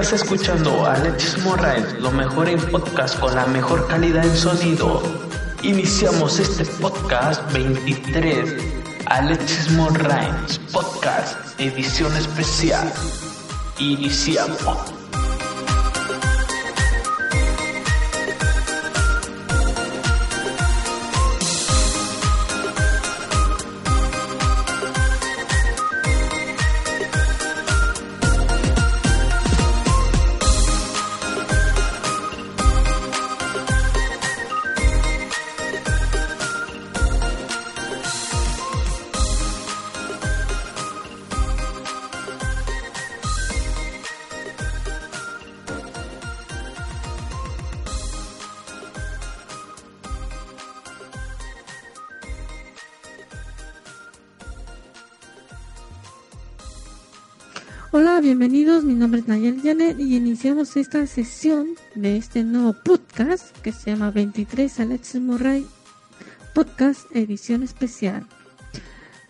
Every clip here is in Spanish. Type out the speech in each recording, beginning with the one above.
Estás escuchando a Alexis Morales, lo mejor en podcast con la mejor calidad en sonido. Iniciamos este podcast 23. Alexis Morales, podcast, edición especial. Iniciamos. Nombre es Nayel Janet y iniciamos esta sesión de este nuevo podcast que se llama 23 Alexis Morray Podcast Edición Especial.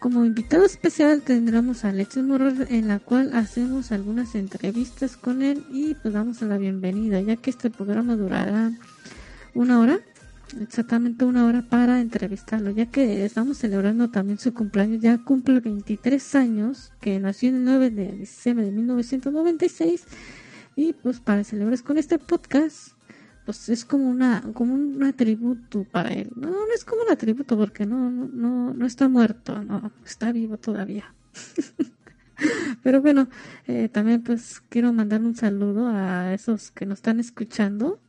Como invitado especial tendremos a Alexis Morray en la cual hacemos algunas entrevistas con él y pues damos la bienvenida ya que este programa durará una hora exactamente una hora para entrevistarlo, ya que estamos celebrando también su cumpleaños, ya cumple 23 años, que nació el 9 de diciembre de 1996, y pues para celebrar con este podcast, pues es como una como un atributo para él, no, no es como un atributo porque no, no, no está muerto, no, está vivo todavía. Pero bueno, eh, también pues quiero mandar un saludo a esos que nos están escuchando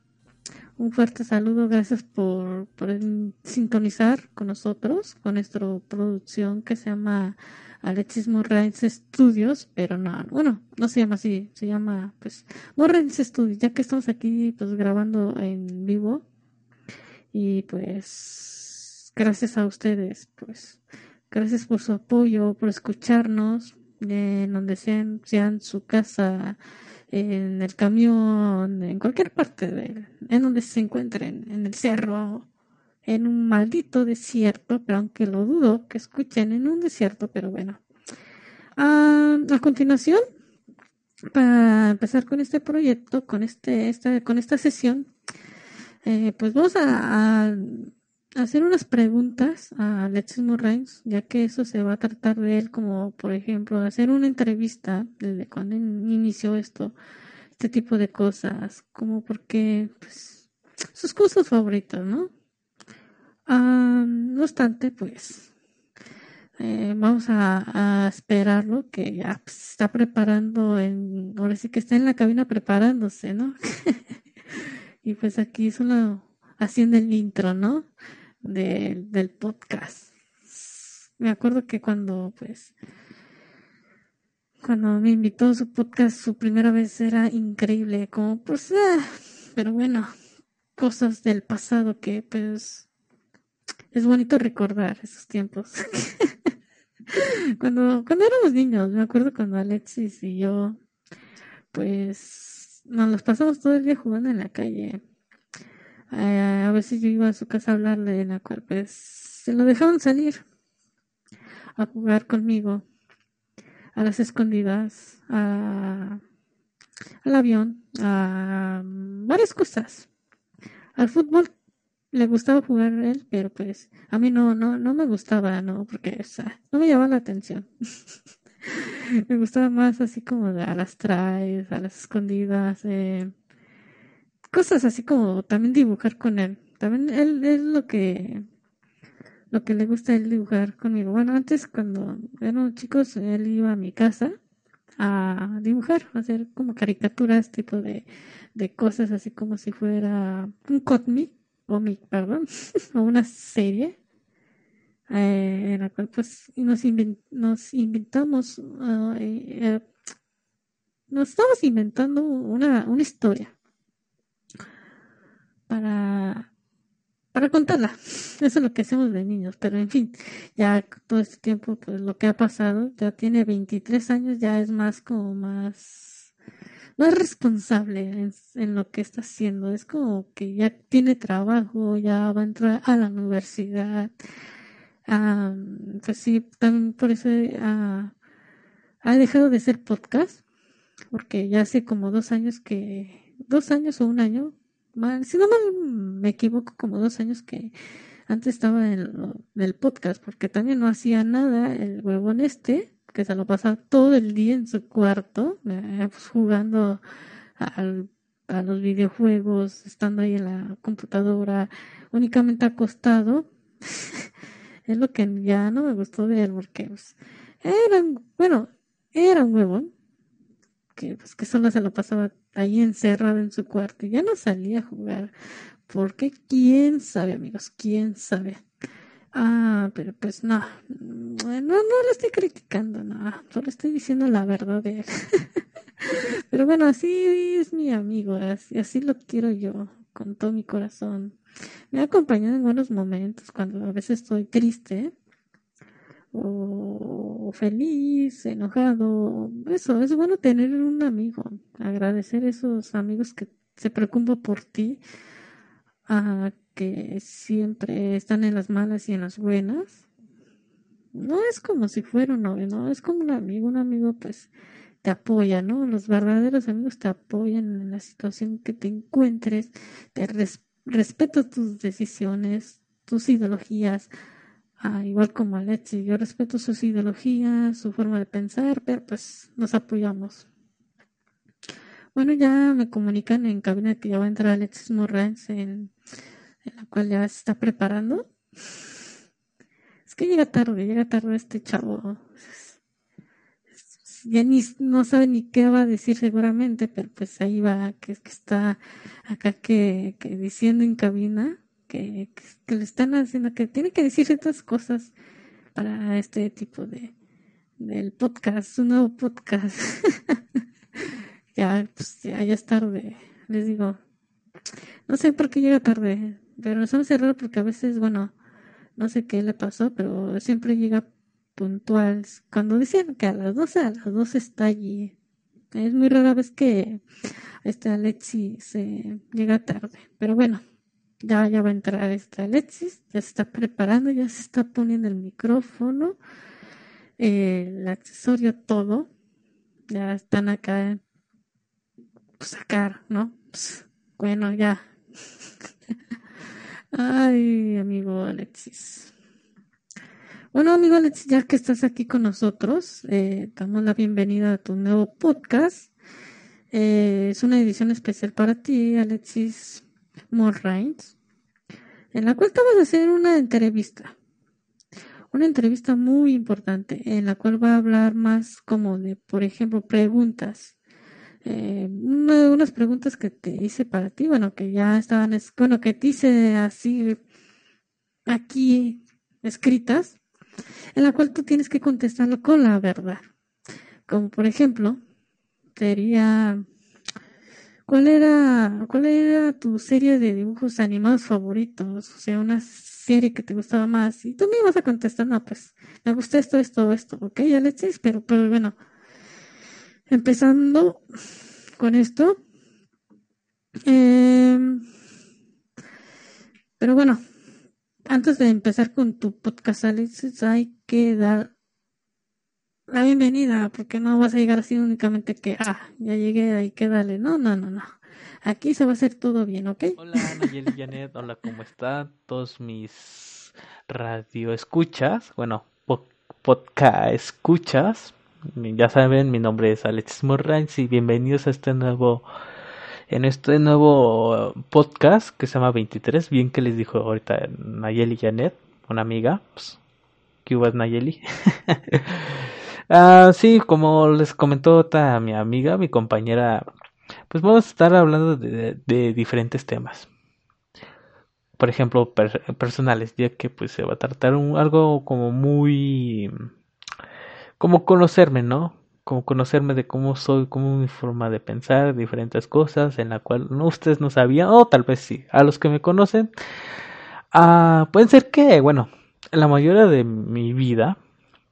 un fuerte saludo, gracias por, por sintonizar con nosotros, con nuestra producción que se llama Alexis Morrains Studios, pero no, bueno, no se llama así, se llama pues Morrains Studios, ya que estamos aquí pues grabando en vivo. Y pues gracias a ustedes, pues gracias por su apoyo, por escucharnos, en donde sean, sean su casa, en el camión, en cualquier parte de, en donde se encuentren, en el cerro, en un maldito desierto, pero aunque lo dudo que escuchen en un desierto, pero bueno. Ah, a continuación, para empezar con este proyecto, con este, esta, con esta sesión, eh, pues vamos a, a, hacer unas preguntas a Alexis Morrains, ya que eso se va a tratar de él como, por ejemplo, hacer una entrevista desde cuando inició esto, este tipo de cosas, como porque, pues, sus cosas favoritas, ¿no? Ah, no obstante, pues, eh, vamos a, a, esperarlo, que ya pues, está preparando, en, ahora sí que está en la cabina preparándose, ¿no? y pues aquí solo haciendo el intro, ¿no? De, del podcast. Me acuerdo que cuando, pues, cuando me invitó a su podcast, su primera vez era increíble, como, pues, ah, pero bueno, cosas del pasado que, pues, es bonito recordar esos tiempos. cuando, cuando éramos niños, me acuerdo cuando Alexis y yo, pues, nos los pasamos todo el día jugando en la calle. Eh, a veces yo iba a su casa a hablarle, en la cual, pues, se lo dejaban salir a jugar conmigo a las escondidas, a, al avión, a varias cosas. Al fútbol le gustaba jugar él, pero pues a mí no, no, no me gustaba, no, porque o sea, no me llamaba la atención. me gustaba más así como de a las traes, a las escondidas, eh, cosas así como también dibujar con él. También él es lo que lo que le gusta es dibujar conmigo. Bueno, antes cuando éramos chicos, él iba a mi casa a dibujar, hacer como caricaturas, tipo de, de cosas así como si fuera un cómic, cómic, perdón, o una serie. Eh, en la cual pues nos, nos inventamos, uh, eh, nos estamos inventando una, una historia para para contarla. Eso es lo que hacemos de niños, pero en fin, ya todo este tiempo, pues lo que ha pasado, ya tiene 23 años, ya es más como más, más responsable en, lo que está haciendo. Es como que ya tiene trabajo, ya va a entrar a la universidad. pues sí, también por eso ha dejado de ser podcast, porque ya hace como dos años que, dos años o un año si no me equivoco, como dos años que antes estaba en, el podcast, porque también no hacía nada el huevón este, que se lo pasaba todo el día en su cuarto, eh, pues, jugando a los videojuegos, estando ahí en la computadora, únicamente acostado. es lo que ya no me gustó de él, porque pues, bueno, era un huevón, que, pues, que solo se lo pasaba ahí encerrado en su cuarto ya no salía a jugar. Porque quién sabe, amigos, quién sabe. Ah, pero pues no, no, no le estoy criticando, no, solo estoy diciendo la verdad de él. pero bueno, así es mi amigo, así, así lo quiero yo, con todo mi corazón. Me ha acompañado en buenos momentos, cuando a veces estoy triste, o feliz, enojado. Eso, es bueno tener un amigo, agradecer a esos amigos que se preocupan por ti, a que siempre están en las malas y en las buenas. No es como si fuera un novio, no, es como un amigo, un amigo pues te apoya, ¿no? Los verdaderos amigos te apoyan en la situación que te encuentres, te respeto tus decisiones, tus ideologías, Ah, igual como Alexis, yo respeto sus ideologías, su forma de pensar, pero pues nos apoyamos. Bueno, ya me comunican en cabina que ya va a entrar Alexis Morales, en, la cual ya se está preparando. Es que llega tarde, llega tarde este chavo. Ya ni no sabe ni qué va a decir seguramente, pero pues ahí va, que, que está acá que, que diciendo en cabina que, le están haciendo, que tiene que decir ciertas cosas para este tipo de del podcast, un nuevo podcast. ya, pues ya, es tarde, les digo. No sé por qué llega tarde, pero nos hace raro porque a veces, bueno, no sé qué le pasó, pero siempre llega puntual. Cuando dicen que a las 12, a las 12 está allí. Es muy rara vez que este Alexi se llega tarde, pero bueno, ya, ya va a entrar esta Alexis, ya se está preparando, ya se está poniendo el micrófono, el accesorio, todo. Ya están acá, pues sacar, ¿no? Pues, bueno, ya. Ay, amigo Alexis. Bueno, amigo Alexis, ya que estás aquí con nosotros, eh, damos la bienvenida a tu nuevo podcast. Eh, es una edición especial para ti, Alexis Morrains, en la cual te vas a hacer una entrevista. Una entrevista muy importante, en la cual va a hablar más como de, por ejemplo, preguntas. Eh, unas preguntas que te hice para ti, bueno, que ya estaban, bueno, que te hice así aquí escritas, en la cual tú tienes que contestarlo con la verdad. Como por ejemplo, sería ¿Cuál era, cuál era tu serie de dibujos animados favoritos? O sea, una serie que te gustaba más. Y tú me ibas a contestar, no, pues, me gusta esto, esto, esto, ok, Alexis, pero, pero bueno, empezando con esto. Em, pero bueno, antes de empezar con tu podcast, Alexis, hay que dar la bienvenida, porque no vas a llegar así únicamente que, ah, ya llegué, hay que darle. No, no, no, no. Aquí se va a hacer todo bien, ¿ok? Hola, Nayeli Janet, hola, ¿cómo están todos mis radio escuchas? Bueno, podcast escuchas. Ya saben, mi nombre es Alexis Morrains y bienvenidos a este nuevo en este nuevo podcast que se llama 23, bien que les dijo ahorita Nayeli Janet, una amiga, pues, que hubo Nayeli. ah, sí, como les comentó mi amiga, mi compañera, pues vamos a estar hablando de, diferentes temas. Por ejemplo, personales, ya que pues se va a tratar un, algo como muy... como conocerme, ¿no? Como conocerme de cómo soy, cómo mi forma de pensar, diferentes cosas en la cual no ustedes no sabían, o tal vez sí, a los que me conocen, ah, pueden ser que, bueno, en la mayoría de mi vida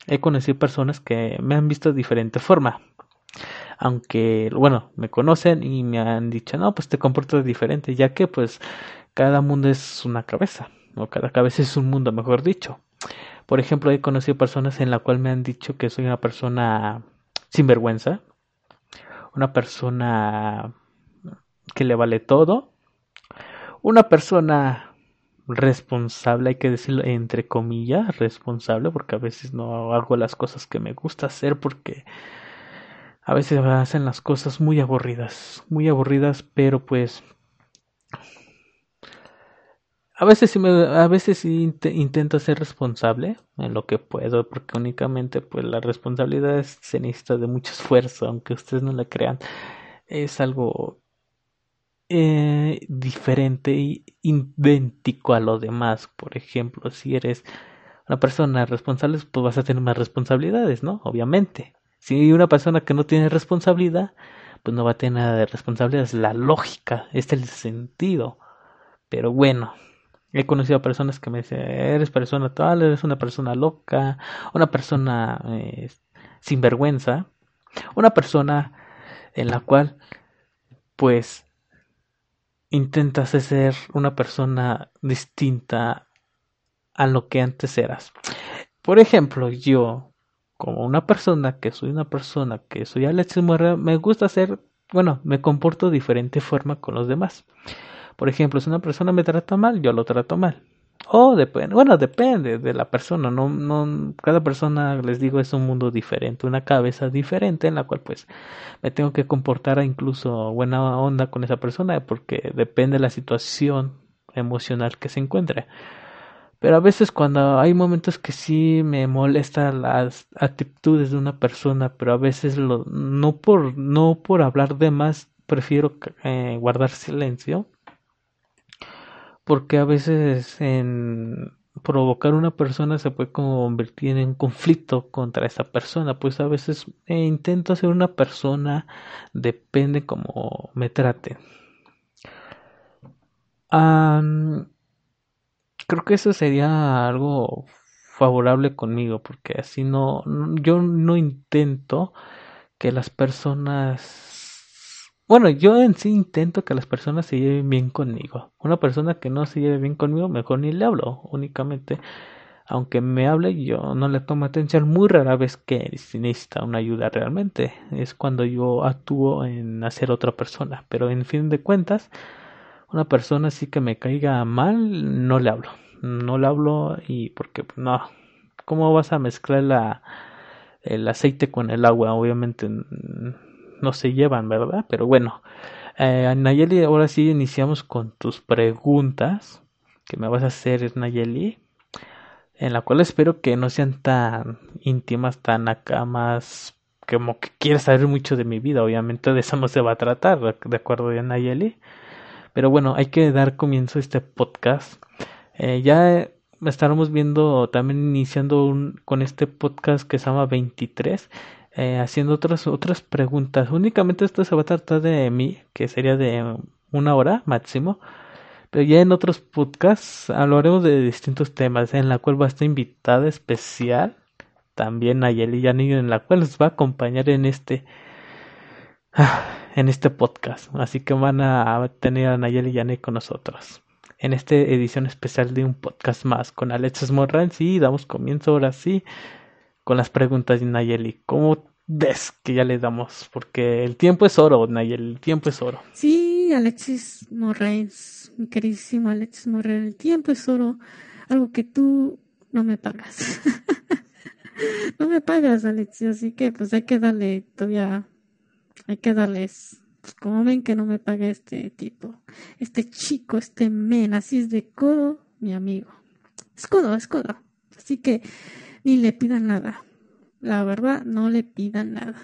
he conocido personas que me han visto de diferente forma. Aunque, bueno, me conocen y me han dicho, no, pues te comportas diferente, ya que pues cada mundo es una cabeza, o cada cabeza es un mundo, mejor dicho. Por ejemplo, he conocido personas en la cual me han dicho que soy una persona sin vergüenza, una persona que le vale todo, una persona responsable, hay que decirlo entre comillas, responsable, porque a veces no hago las cosas que me gusta hacer porque a veces hacen las cosas muy aburridas, muy aburridas, pero pues a veces sí me, a veces sí intento ser responsable en lo que puedo, porque únicamente pues la responsabilidad se necesita de mucho esfuerzo, aunque ustedes no la crean, es algo eh, diferente y idéntico a lo demás. Por ejemplo, si eres una persona responsable, pues vas a tener más responsabilidades, ¿no? Obviamente. Si una persona que no tiene responsabilidad, pues no va a tener nada de responsabilidad. Es la lógica, este es el sentido. Pero bueno, he conocido a personas que me dicen, eres persona tal, eres una persona loca, una persona eh, sin vergüenza, una persona en la cual, pues, intentas ser una persona distinta a lo que antes eras. Por ejemplo, yo, como una persona que soy una persona que soy Alexis Morera, me gusta ser, bueno, me comporto de diferente forma con los demás. Por ejemplo, si una persona me trata mal, yo lo trato mal. Oh, depende, bueno, depende de la persona, no, no, cada persona, les digo, es un mundo diferente, una cabeza diferente en la cual pues me tengo que comportar incluso buena onda con esa persona porque depende de la situación emocional que se encuentre. Pero a veces cuando hay momentos que sí me molesta las actitudes de una persona, pero a veces lo, no por, no por hablar de más, prefiero eh, guardar silencio porque a veces en provocar una persona se puede convertir en conflicto contra esa persona, pues a veces eh, intento ser una persona, depende cómo me trate. creo que eso sería algo favorable conmigo, porque así no, yo no intento que las personas bueno, yo en sí intento que las personas se lleven bien conmigo. Una persona que no se lleve bien conmigo, mejor ni le hablo. Únicamente, aunque me hable, yo no le tomo atención. Muy rara vez que necesita una ayuda realmente. Es cuando yo actúo en hacer otra persona. Pero en fin de cuentas, una persona así que me caiga mal, no le hablo. No le hablo y porque no. ¿Cómo vas a mezclar la, el aceite con el agua? Obviamente no se llevan, ¿verdad? Pero bueno, eh, Nayeli, ahora sí iniciamos con tus preguntas que me vas a hacer, Nayeli, en la cual espero que no sean tan íntimas, tan acá más como que quieres saber mucho de mi vida, obviamente de eso no se va a tratar, de acuerdo a Nayeli. Pero bueno, hay que dar comienzo a este podcast. Eh, ya estaremos viendo, también iniciando con este podcast que se llama 23 eh, haciendo otras, otras preguntas. Únicamente esto se va a tratar de mí, que sería de una hora máximo. Pero ya en otros podcasts hablaremos de distintos temas, en la cual va a estar invitada especial también Nayeli Yani, en la cual nos va a acompañar en este en este podcast. Así que van a tener a Nayeli Yani con nosotros. En esta edición especial de un podcast más con Alexis Morrans y damos comienzo ahora sí con las preguntas de Nayeli. ¿Cómo ves que ya le damos? Porque el tiempo es oro, Nayeli, el tiempo es oro. Sí, Alexis Morales, mi queridísimo Alexis Morales, el tiempo es oro, algo que tú no me pagas. no me pagas, Alexis, así que pues hay que darle todavía, hay que darles pues, como ven que no me paga este tipo, este chico, este men, así es de codo, mi amigo. Es codo, es codo. Así que ni le pidan nada. La verdad, no le pidan nada.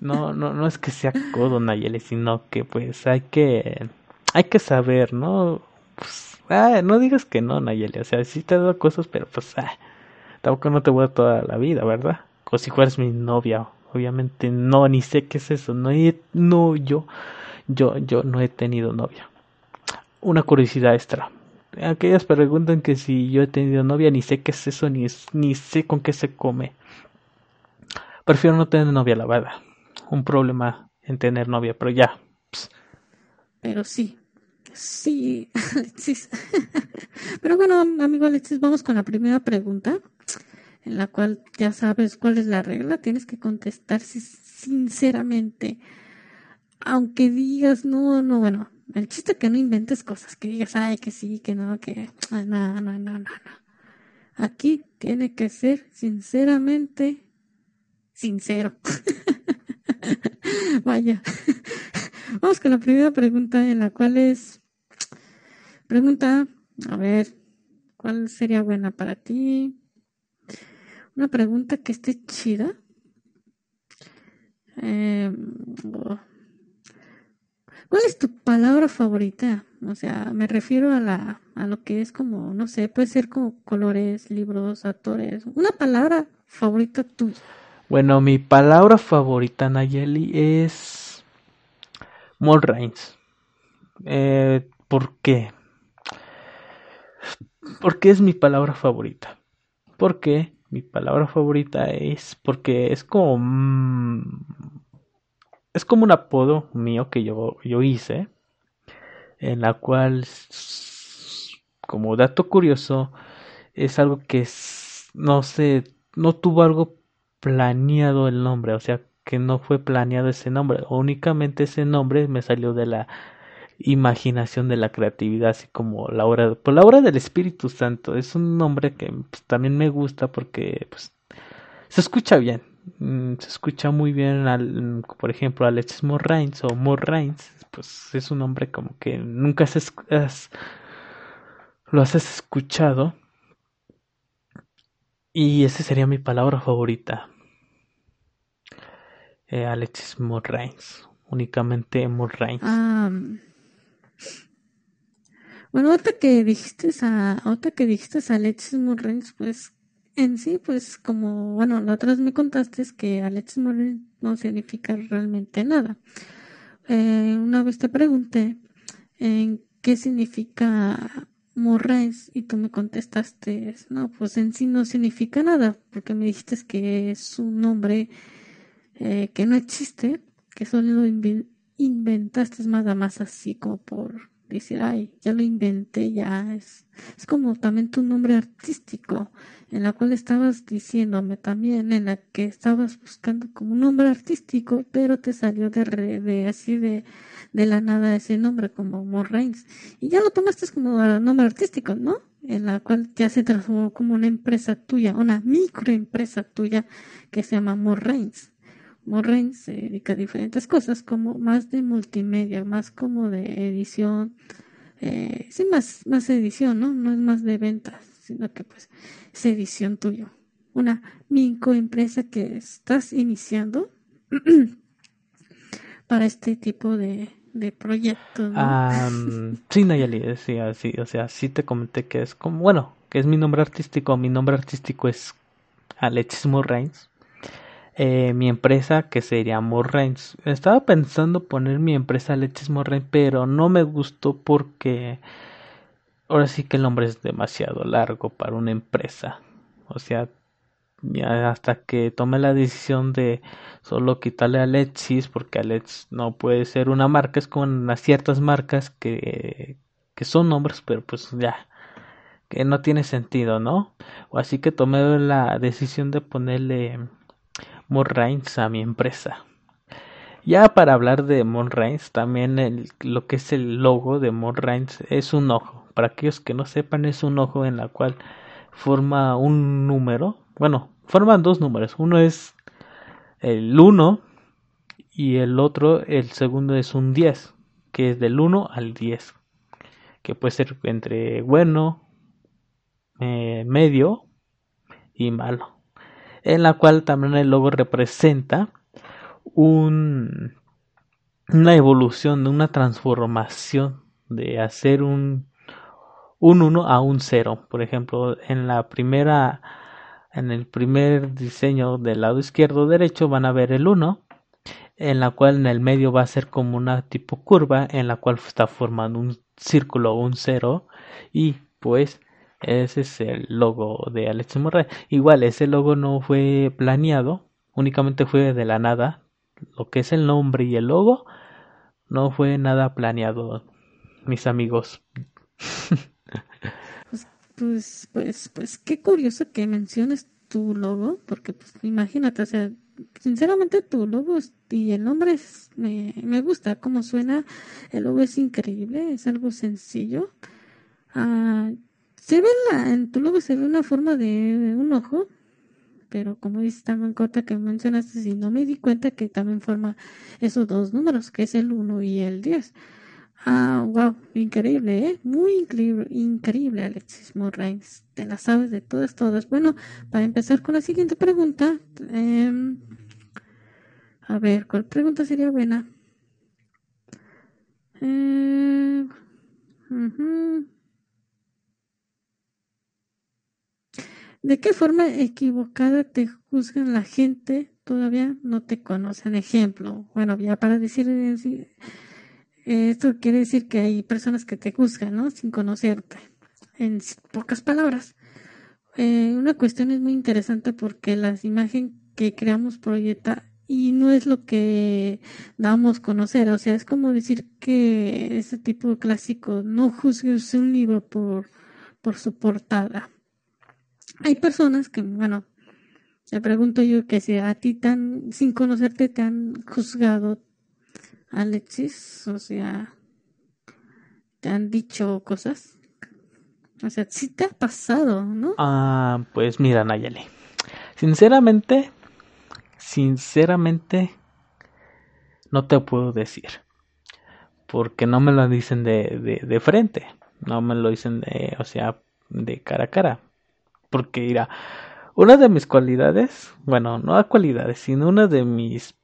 No, no, no es que sea codo Nayeli, sino que pues hay que, hay que saber, ¿no? Pues, ah, no digas que no, Nayeli, o sea, sí te he dado cosas, pero pues, ah, tampoco no te voy a toda la vida, ¿verdad? Como si fueras mi novia, obviamente no, ni sé qué es eso, no, he- no, yo, yo, yo no he tenido novia. Una curiosidad extra. Aquellas preguntan que si yo he tenido novia, ni sé qué es eso, ni, ni sé con qué se come. Prefiero no tener novia, la verdad. Un problema en tener novia, pero ya. ps, Pero sí, sí, Alexis. Pero bueno, amigo Alexis, vamos con la primera pregunta, en la cual ya sabes cuál es la regla. Tienes que contestar si- sinceramente, aunque digas no, no, bueno, el chiste es que no inventes cosas, que digas, ay, que sí, que no, que ay, no, no, no, no, no. Aquí tiene que ser sinceramente sincero. Vaya. Vamos con la primera pregunta, en la cual es pregunta, a ver, ¿cuál sería buena para ti? Una pregunta que esté chida. Eh. ¿Cuál es tu palabra favorita? O sea, me refiero a la a lo que es como, no sé, puede ser como colores, libros, actores. Una palabra favorita tuya. Bueno, mi palabra favorita, Nayeli, es Molrains. Eh, ¿Por qué? Porque es mi palabra favorita. ¿Por qué? Mi palabra favorita es porque es como mm, es como un apodo mío que yo, yo hice, en la cual, como dato curioso, es algo que no sé, no tuvo algo planeado el nombre, o sea, que no fue planeado ese nombre, únicamente ese nombre me salió de la imaginación de la creatividad, así como la obra, por la obra del Espíritu Santo. Es un nombre que pues, también me gusta porque pues, se escucha bien, mm, se escucha muy bien, al, por ejemplo, Alexis Morrains o Morrains, pues es un nombre como que nunca has, has- lo has escuchado. Y esa sería mi palabra favorita. Eh, Alexis Morrains. Únicamente Morrains. Ah, bueno, ahorita que dijiste a, ahorita que dijiste a Alexis Morrens, pues en sí, pues como, bueno, la otra vez me contaste es que Alexis Morrens no significa realmente nada. Eh, una vez te pregunté en qué significa Morrens y tú me contestaste, no, pues en sí no significa nada, porque me dijiste que es un nombre eh, que no existe, que solo lo inven- inventaste nada más así como por decir, ay, ya lo inventé, ya es, es como también tu nombre artístico, en la cual estabas diciéndome también, en la que estabas buscando como un nombre artístico, pero te salió de, re- de así de, de la nada ese nombre como Morrains, y ya lo tomaste como nombre artístico, ¿no? En la cual ya se transformó como una empresa tuya, una microempresa tuya que se llama Morrains. Morren se dedica a diferentes cosas, como más de multimedia, más como de edición, eh, sí, más, más edición, ¿no? No es más de ventas, sino que pues es edición tuyo. Una microempresa que estás iniciando para este tipo de, de proyectos, ¿no? Am, sí, Nayeli, eh, sí, así, o sea, sí te comenté que es como, bueno, que es mi nombre artístico. Mi nombre artístico es Alexis Morrains. Eh, mi empresa que sería Morrains. Estaba pensando poner mi empresa Alexis Morrains, pero no me gustó porque ahora sí que el nombre es demasiado largo para una empresa. O sea, hasta que tomé la decisión de solo quitarle a Alexis, porque Alex no puede ser una marca, es como unas ciertas marcas que, que son nombres, pero pues ya, que no tiene sentido, ¿no? Así que tomé la decisión de ponerle Morrains a mi empresa. Ya para hablar de Monrains, también lo que es el logo de Monrains es un ojo. Para aquellos que no sepan, es un ojo en la cual forma un número. Bueno, forman dos números. Uno es el 1 y el otro, el segundo es un 10, que es del 1 al 10. Que puede ser entre bueno, eh, medio y malo, en la cual también el logo representa un, una evolución, una transformación de hacer un un 1 a un 0. Por ejemplo, en la primera en el primer diseño del lado izquierdo derecho van a ver el 1 en la cual en el medio va a ser como una tipo curva en la cual está formando un círculo o un 0 y pues ese es el logo de Alex Morray. Igual ese logo no fue planeado, únicamente fue de la nada. Lo que es el nombre y el logo no fue nada planeado, mis amigos. Pues, pues, pues, pues, qué curioso que menciones tu logo, porque pues imagínate, o sea, sinceramente tu logo y el nombre me, me gusta cómo suena, el logo es increíble, es algo sencillo. Ah, se ve la, en tu logo se ve una forma de un ojo, pero como dices también corta que mencionaste, si no me di cuenta que también forma esos dos números, que es el 1 y el 10. Ah, wow, increíble, ¿eh? Muy increíble, increíble, Alexis Morrains. Te la sabes de todas, todas. Bueno, para empezar con la siguiente pregunta, eh, a ver, ¿cuál pregunta sería buena? Eh. ¿De qué forma equivocada te juzgan la gente? Todavía no te conocen. Ejemplo, bueno, ya para decir esto quiere decir que hay personas que te juzgan, ¿no? Sin conocerte. En pocas palabras. Eh, una cuestión es muy interesante porque la imagen que creamos proyecta y no es lo que damos a conocer. O sea, es como decir que ese tipo de clásico, no juzgues un libro por, por su portada. Hay personas que, bueno, te pregunto yo que si a ti tan, sin conocerte, te han juzgado, Alexis, o sea, te han dicho cosas. O sea, sí te ha pasado, ¿no? Ah, pues mira, Nayeli. Sinceramente, sinceramente, no te puedo decir. Porque no me lo dicen de, de, de frente. No me lo dicen de, o sea, de cara a cara. Porque, mira, una de mis cualidades, bueno, no cualidades, sino una de mis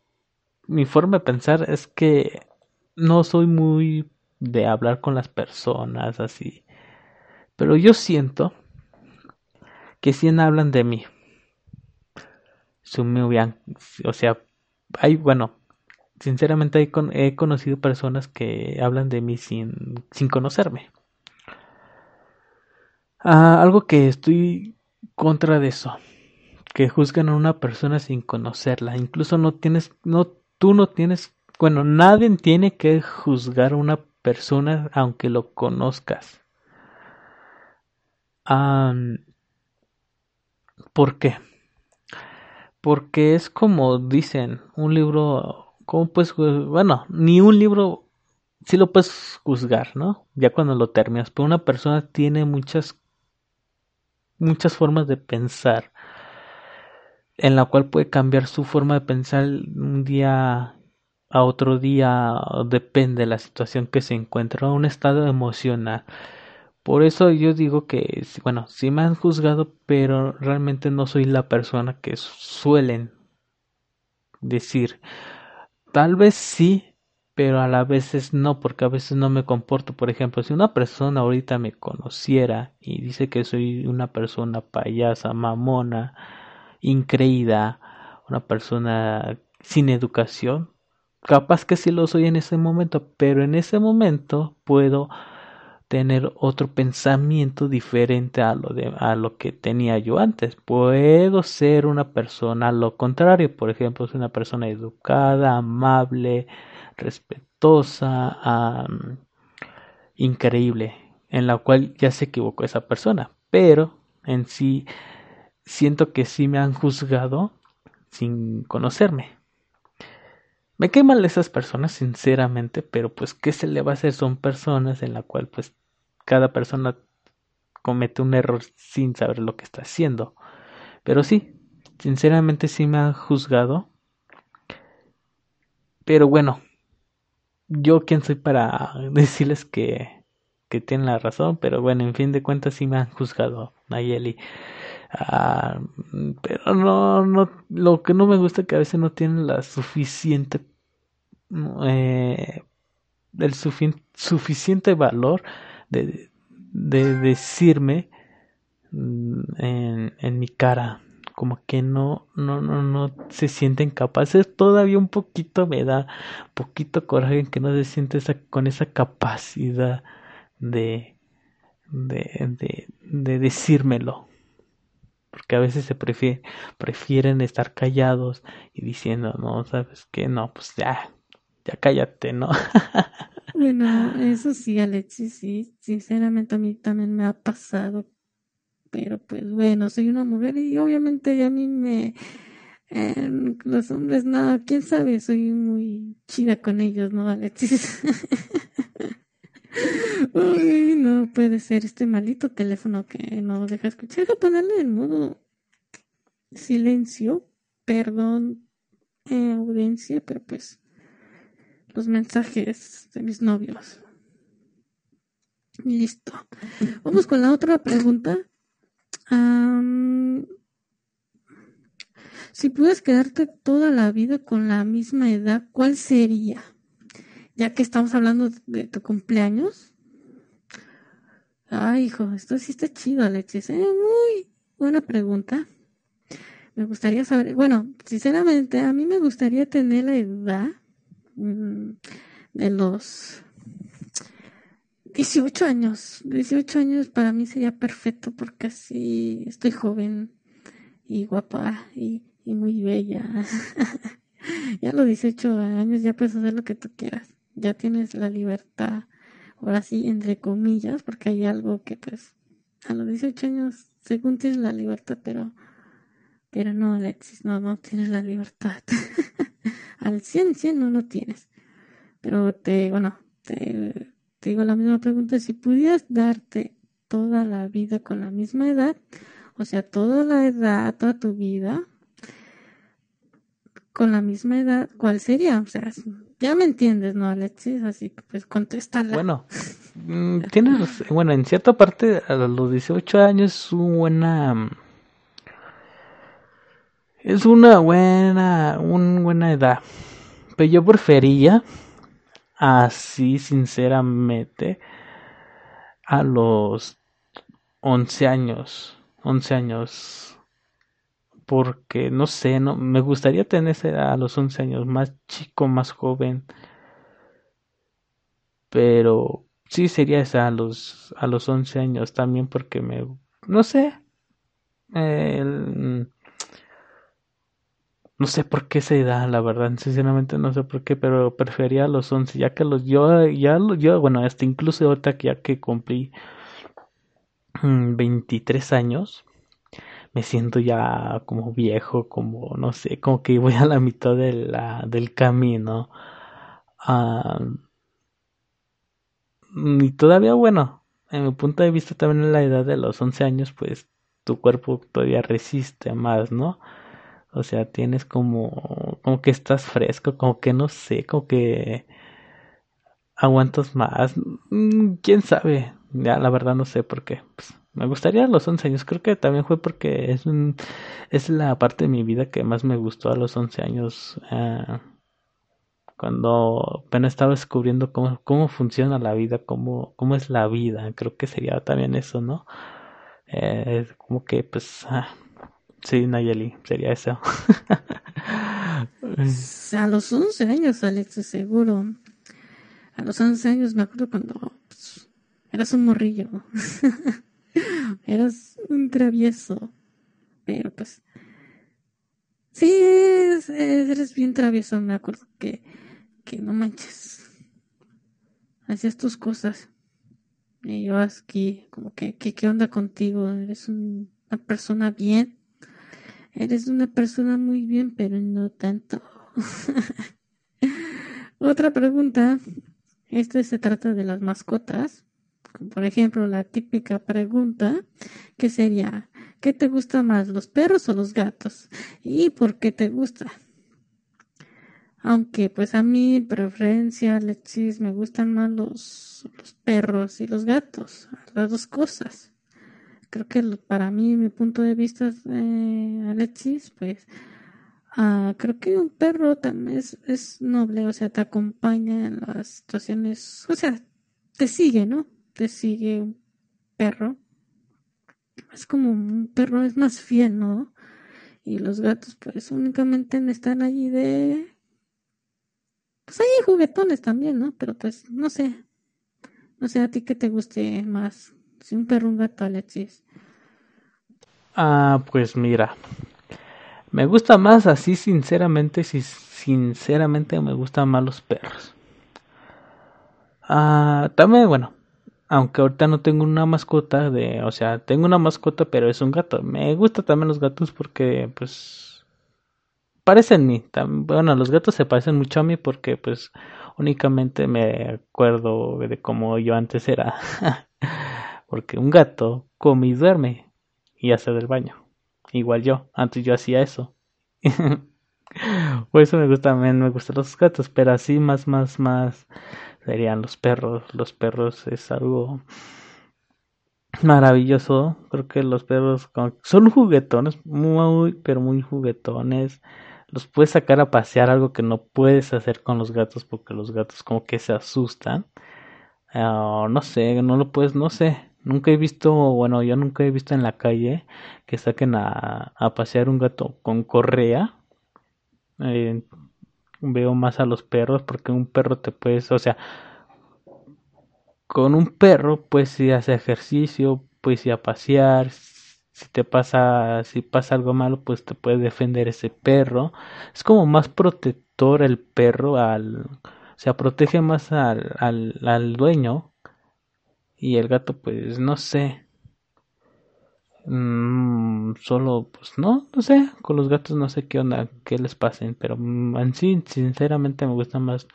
mi forma de pensar es que no soy muy de hablar con las personas así. Pero yo siento que si hablan de mí. O sea, hay, bueno, sinceramente he, conocido personas que hablan de mí sin, sin conocerme. Ah, algo que estoy contra de eso. Que juzgan a una persona sin conocerla. Incluso no tienes, no tú no tienes, bueno, nadie tiene que juzgar a una persona aunque lo conozcas. ¿Por qué? Porque es como dicen, un libro, ¿cómo puedes Bueno, ni un libro sí lo puedes juzgar, ¿no? Ya cuando lo terminas, pero una persona tiene muchas muchas formas de pensar en la cual puede cambiar su forma de pensar un día a otro día, depende de la situación que se encuentra, un estado emocional. Por eso yo digo que, bueno, sí me han juzgado, pero realmente no soy la persona que suelen decir. Tal vez sí, pero a la veces no, porque a veces no me comporto. Por ejemplo, si una persona ahorita me conociera y dice que soy una persona payasa, mamona, increída, una persona sin educación. Capaz que sí lo soy en ese momento, pero en ese momento puedo tener otro pensamiento diferente a lo de a lo que tenía yo antes. Puedo ser una persona lo contrario, por ejemplo, ser una persona educada, amable, respetuosa, increíble, en la cual ya se equivocó esa persona, pero en sí siento que sí me han juzgado sin conocerme. Me queman esas personas, sinceramente, pero pues, ¿qué se le va a hacer? Son personas en la cual, pues, cada persona comete un error sin saber lo que está haciendo. Pero sí, sinceramente sí me han juzgado. Pero bueno, yo quién soy para decirles que, que tienen la razón, pero bueno, en fin de cuentas sí me han juzgado Nayeli. Ah, pero no, no, lo que no me gusta es que a veces no tienen la suficiente, eh, el suficiente valor de, de decirme mm, en, en mi cara como que no, no, no, no se sienten capaces. Todavía un poquito me da poquito coraje que no se siente con esa capacidad de, de, de, de decírmelo. Porque a veces se prefiere, prefieren estar callados y diciendo, no, sabes que no, pues ya, ya cállate, ¿no? bueno, eso sí, Alexis, sí, sinceramente a mí también me ha pasado pero pues bueno, soy una mujer y obviamente a mí me... Eh, los hombres, no, quién sabe, soy muy chida con ellos, ¿no, Alexis? Uy, no puede ser este maldito teléfono que no deja escuchar. Voy a ponerle en modo silencio, perdón, eh, audiencia, pero pues los mensajes de mis novios. Listo. Vamos con la otra pregunta si pudieras quedarte toda la vida con la misma edad, ¿cuál sería? Ya que estamos hablando de tu cumpleaños. Ay, hijo, esto sí está chido, Alexis. ¿eh? Muy buena pregunta. Me gustaría saber, bueno, sinceramente, a mí me gustaría tener la edad mm, de los 18 años. 18 años para mí sería perfecto porque así estoy joven y guapa y, muy bella. ya a los 18 años ya puedes hacer lo que tú quieras. Ya tienes la libertad. Ahora sí, entre comillas, porque hay algo que pues a los 18 años según tienes la libertad, pero pero no, Alexis, no, no tienes la libertad. Al 100, 100 no, no tienes. Pero te, bueno, te te digo la misma pregunta, si pudieras darte toda la vida con la misma edad, o sea, toda la edad, toda tu vida, con la misma edad, ¿cuál sería? O sea, ya me entiendes, ¿no, Alexis? Así que pues contéstala. Bueno, mm, tienes, bueno, en cierta parte a los 18 años es una buena... Es una buena, una buena edad. Pero yo prefería así sinceramente a los 11 años, 11 años, porque no sé, no me gustaría tener a los 11 años más chico, más joven, pero sí sería esa a los a los 11 años también porque me no sé, el, no sé por qué se da, la verdad, sinceramente no sé por qué, pero prefería los 11, ya que los yo, ya yo, bueno, hasta incluso ahorita que ya que cumplí 23 mm, años, me siento ya como viejo, como, no sé, como que voy a la mitad la, del camino. y todavía, bueno, en mi punto de vista también en la edad de los 11 años, pues tu cuerpo todavía resiste más, ¿no? O sea, tienes como, como que estás fresco, como que no sé, como que aguantas más. Mm, ¿Quién sabe? Ya, la verdad no sé por qué. Pues, me gustaría a los 11 años. Creo que también fue porque es, es la parte de mi vida que más me gustó a los 11 años. Eh, cuando apenas estaba descubriendo cómo, cómo funciona la vida, cómo, cómo es la vida. Creo que sería también eso, ¿no? Eh, como que pues... Ah, Sí, Nayeli, sería eso. a los 11 años, Alex, seguro. A los 11 años me acuerdo cuando pues, eras un morrillo. eras un travieso. Pero pues... Sí, eres bien travieso, me acuerdo que, que no manches. Hacías tus cosas. Y yo aquí, como que, ¿qué onda contigo? Eres una persona bien Eres una persona muy bien, pero no tanto. Otra pregunta. Este se trata de las mascotas. Por ejemplo, la típica pregunta que sería, ¿qué te gusta más, los perros o los gatos? ¿Y por qué te gusta? Aunque pues a mí, preferencia, me gustan más los, los perros y los gatos, las dos cosas. Creo que para mí, mi punto de vista, eh, Alexis, pues ah, creo que un perro también es, es noble, o sea, te acompaña en las situaciones, o sea, te sigue, ¿no? Te sigue un perro. Es como un perro es más fiel, ¿no? Y los gatos, pues únicamente están allí de. Pues hay juguetones también, ¿no? Pero pues, no sé. No sé a ti qué te guste más. Si un perro un gato, Alexis. Ah, pues mira, me gusta más así, sinceramente, si sinceramente me gustan más los perros. Ah, también, bueno, aunque ahorita no tengo una mascota de, o sea, tengo una mascota, pero es un gato. Me gusta también los gatos porque, pues, parecen mí. Bueno, los gatos se parecen mucho a mí porque, pues, únicamente me acuerdo de cómo yo antes era. Porque un gato come y duerme y hace del baño. Igual yo, antes yo hacía eso. Por eso me gusta, me, gustan los gatos, pero así más, más, más serían los perros. Los perros es algo maravilloso. Creo que los perros son juguetones, muy, pero muy juguetones. Los puedes sacar a pasear, algo que no puedes hacer con los gatos porque los gatos como que se asustan. Ah, no sé, no lo puedes, no sé. Nunca he visto, bueno, yo nunca he visto en la calle que saquen a, a pasear un gato con correa. Eh, veo más a los perros porque un perro te puedes, o sea, con un perro puedes ir a hacer ejercicio, puedes ir a pasear. Si te pasa, si pasa algo malo, pues te puede defender ese perro. Es como más protector el perro al, o sea, protege más al, al, al dueño y el gato, pues, no sé. Mm, solo, pues, no, no sé. Con los gatos no sé qué onda, qué les pasen. Pero mm, en sí, sinceramente, me gustan más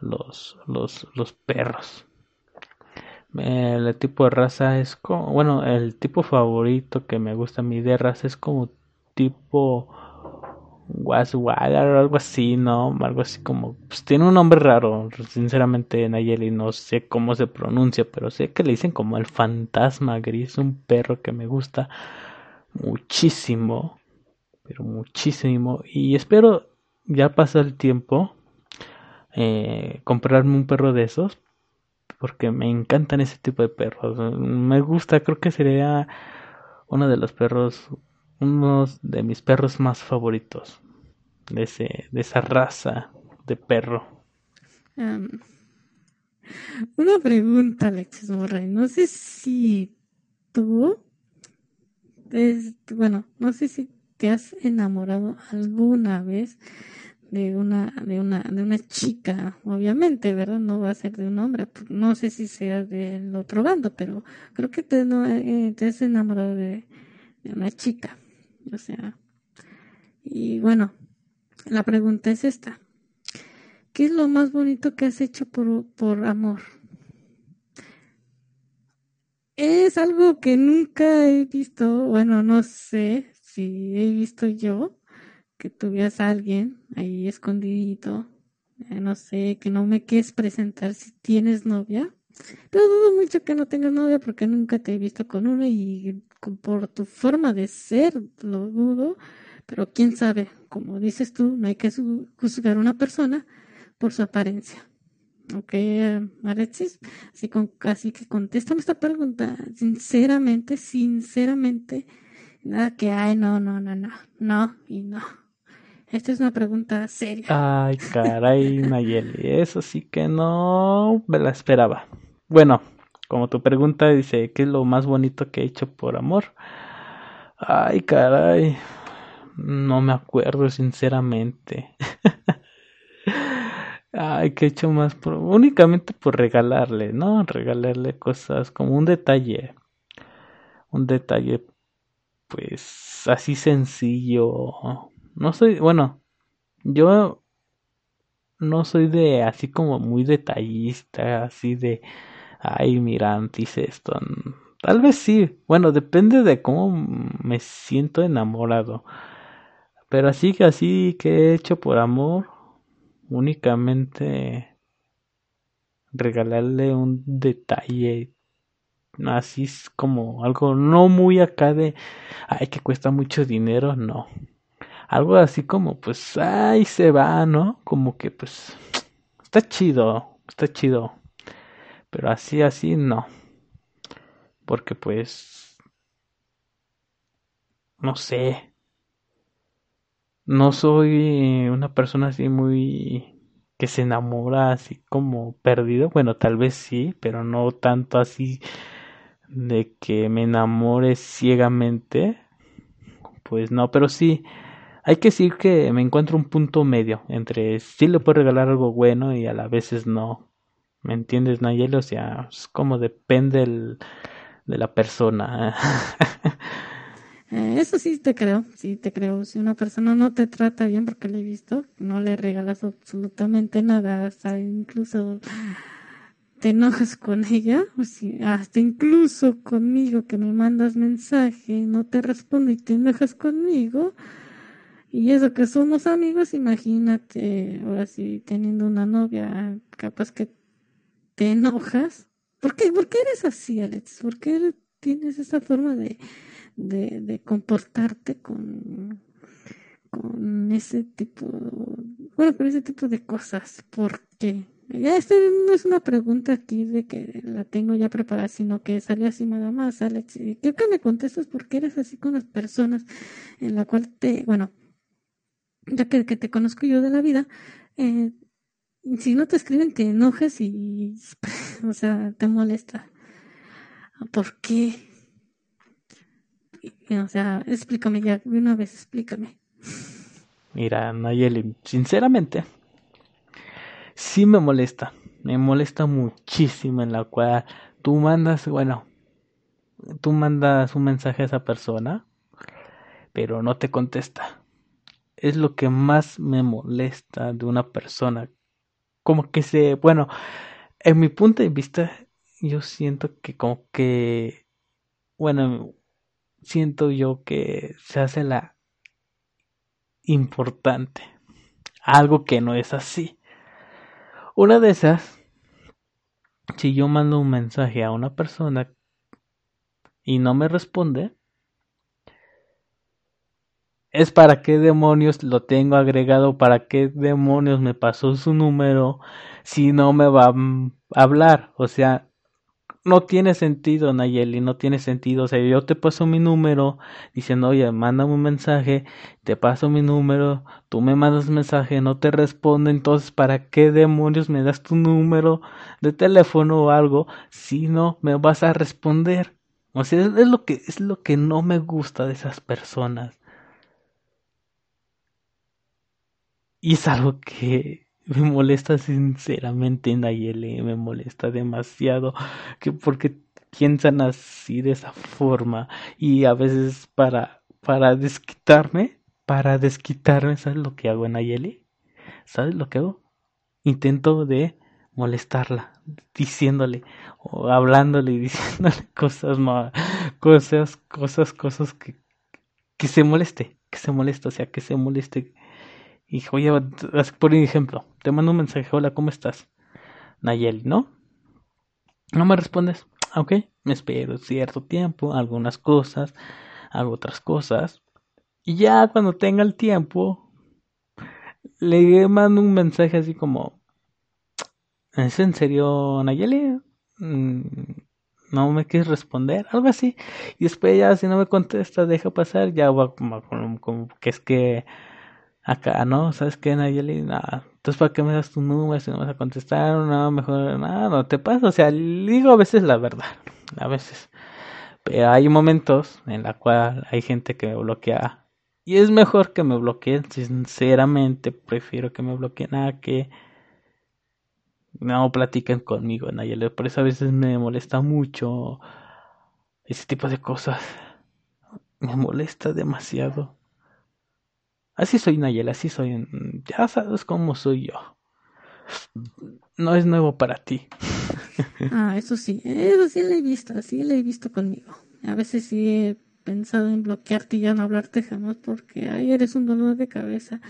los, los, los perros. El tipo de raza es como, bueno, el tipo favorito que me gusta a mí de raza es como tipo Waswagger o algo así, ¿no? Algo así como, pues tiene un nombre raro, sinceramente Nayeli no sé cómo se pronuncia, pero sé que le dicen como el fantasma gris, un perro que me gusta muchísimo, pero muchísimo, y espero ya pasa el tiempo eh, comprarme un perro de esos porque me encantan ese tipo de perros. Me gusta, creo que sería uno de los perros, uno de mis perros más favoritos. De ese, de esa raza de perro. Am, una pregunta, Alexis Morray. No sé si tú, bueno, no sé si te has enamorado alguna vez de una, de una, de una chica, obviamente, ¿verdad? No va a ser de un hombre. pues, No sé si sea del otro bando, pero creo que te, no, eh, te has enamorado de una chica. O sea, y bueno, la pregunta es esta. ¿Qué es lo más bonito que has hecho por, por amor? Es algo que nunca he visto, bueno, no sé si he visto yo, que tuvieras a alguien ahí escondidito, eh, no sé, que no me quieres presentar si tienes novia, pero dudo mucho que no tengas novia porque nunca te he visto con uno y por tu forma de ser lo dudo, pero quién sabe, como dices tú, no hay que juzgar a una persona por su apariencia. Ok, Alexis, así, con, así que contéstame esta pregunta sinceramente, sinceramente, nada que, ay, no, no, no, no, no y no. Esta es una pregunta seria. Ay, caray, Nayeli, eso sí que no me la esperaba. Bueno, como tu pregunta dice, ¿qué es lo más bonito que he hecho por amor? Ay, caray, no me acuerdo sinceramente. Ay, que he hecho más por, únicamente por regalarle, ¿no? Regalarle cosas como un detalle. Un detalle, pues, así sencillo. No soy, bueno, yo no soy de así como muy detallista, así de, ay, mira, hice esto. Tal vez sí, bueno, depende de cómo me siento enamorado. Pero así que así que he hecho por amor, únicamente regalarle un detalle así es como algo no muy acá de, ay, que cuesta mucho dinero, no. Algo así como, pues, ay, se va, ¿no? Como que, pues, está chido, está chido. Pero así, así, no. Porque, pues, no sé. No soy una persona así muy que se enamora así como perdido. Bueno, tal vez sí, pero no tanto así de que me enamore ciegamente. Pues no, pero sí, hay que decir que me encuentro un punto medio entre sí le puedo regalar algo bueno y a la veces no. ¿Me entiendes, Nayeli? O sea, es como depende el, de la persona. Eh, eso sí te creo, sí te creo. Si una persona no te trata bien, porque le he visto, no le regalas absolutamente nada, hasta incluso te enojas con ella, o si, hasta incluso conmigo que me mandas mensaje, no te responde y te enojas conmigo, y eso que somos amigos, imagínate, ahora sí, teniendo una novia, capaz que te enojas. ¿Por qué, ¿Por qué eres así, Alex? ¿Por qué tienes esa forma de de, comportarte con, con ese tipo, bueno, con ese tipo de cosas, porque ya este no es una pregunta aquí de que la tengo ya preparada, sino que sale así nada más, Alex. Y quiero que me contestes por qué eres así con las personas en la cual te, bueno, ya que, que te conozco yo de la vida, eh, si no te escriben te enojas y, o sea, te molesta. ¿Por qué? O sea, explícame ya, de una vez, explícame. Mira, Nayeli, sinceramente, sí me molesta. Me molesta muchísimo en la cual tú mandas, bueno, tú mandas un mensaje a esa persona, pero no te contesta. Es lo que más me molesta de una persona. Como que se, bueno, en mi punto de vista, yo siento que como que, bueno, siento yo que se hace la importante. Algo que no es así. Una de esas, si yo mando un mensaje a una persona y no me responde, es para qué demonios lo tengo agregado, para qué demonios me pasó su número si no me va a hablar. O sea, no tiene sentido, Nayeli, no tiene sentido. O sea, yo te paso mi número diciendo, oye, mándame un mensaje, te paso mi número, tú me mandas mensaje, no te responde, entonces, ¿para qué demonios me das tu número de teléfono o algo si no me vas a responder? O sea, es, lo que es lo que no me gusta de esas personas. Y es algo que me molesta sinceramente Nayeli, me molesta demasiado que porque piensan así de esa forma y a veces para para desquitarme, para desquitarme, ¿sabes lo que hago en Nayeli? ¿Sabes lo que hago? Intento de molestarla, diciéndole o hablándole y diciéndole cosas cosas, cosas, cosas que que se moleste, que se moleste, o sea, que se moleste y oye, por ejemplo, te mando un mensaje, hola, ¿cómo estás? Nayeli, ¿no? No me respondes. Ah, ok, me espero cierto tiempo, algunas cosas, hago otras cosas. Y ya cuando tenga el tiempo, le mando un mensaje así como, ¿es en serio, Nayeli? Mm, ¿No me quieres responder? Algo así. Y después ya si no me contesta, deja pasar, ya va como, como que es que acá, ¿no? ¿Sabes qué, Nayeli? Nada. Entonces, ¿para qué me das tu número si no vas a contestar? No, mejor, nada, no te pasa. O sea, digo a veces la verdad, a veces. Pero hay momentos en la cual hay gente que me bloquea. Y es mejor que me bloqueen, sinceramente, prefiero que me bloqueen a que no platiquen conmigo, Nayeli. Por eso a veces me molesta mucho ese tipo de cosas. Me molesta demasiado. Así soy Nayel, así soy. Ya sabes cómo soy yo. No es nuevo para ti. Ah, eso sí, eso sí lo he visto, así lo he visto conmigo. A veces sí he pensado en bloquearte y ya no hablarte jamás porque ahí eres un dolor de cabeza.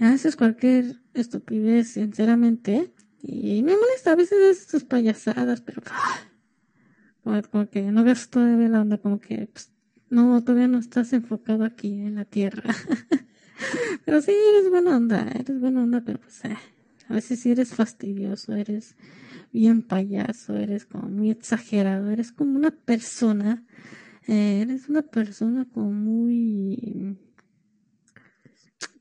Haces cualquier estupidez, sinceramente, y me molesta a veces tus payasadas, pero como, como que no ves todavía la onda, como que pues, no, todavía no estás enfocado aquí en la tierra. pero sí, eres buena onda, eres buena onda, pero pues eh, a veces sí eres fastidioso, eres bien payaso, eres como muy exagerado, eres como una persona, eh, eres una persona como muy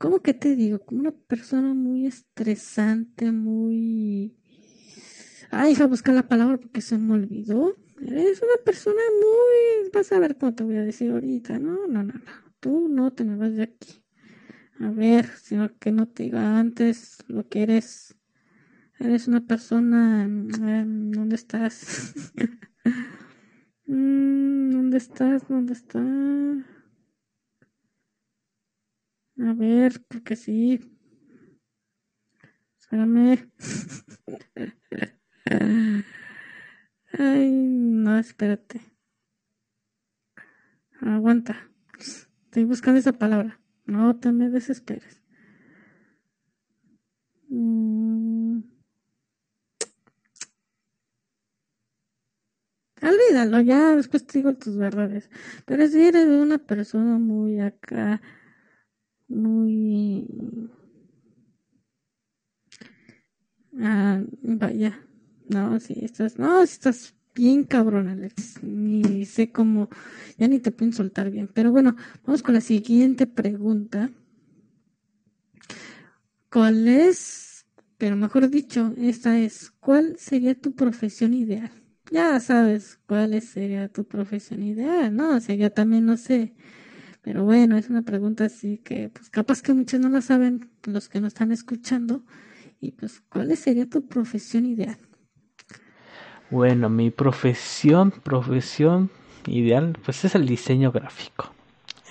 ¿cómo que te digo? Como una persona muy estresante, muy... Ay, a buscar la palabra porque se me olvidó. Eres una persona muy... Vas a ver cómo te voy a decir ahorita. No, no, no, no. Tú no te me vas de aquí. A ver, sino que no te diga antes lo que eres. Eres una persona... Mm, ¿Dónde estás? ¿Dónde estás? ¿Dónde estás? A ver, porque sí. Espérame. Ay, no, espérate. Aguanta. Estoy buscando esa palabra. No te me desesperes. Mm. Olvídalo, ya después te digo tus verdades. Pero si eres una persona muy acá muy... Ah, vaya. No, si estás... No, estás bien cabrón, Alex. Ni sé cómo... Ya ni te puedo insultar bien. Pero bueno, vamos con la siguiente pregunta. ¿Cuál es? Pero mejor dicho, esta es, ¿cuál sería tu profesión ideal? Ya sabes cuál sería tu profesión ideal, ¿no? O sea, yo también no sé pero bueno, es una pregunta así que, pues capaz que muchos no la saben, los que no están escuchando. Y pues, ¿cuál sería tu profesión ideal? Bueno, mi profesión, profesión ideal, pues es el diseño gráfico.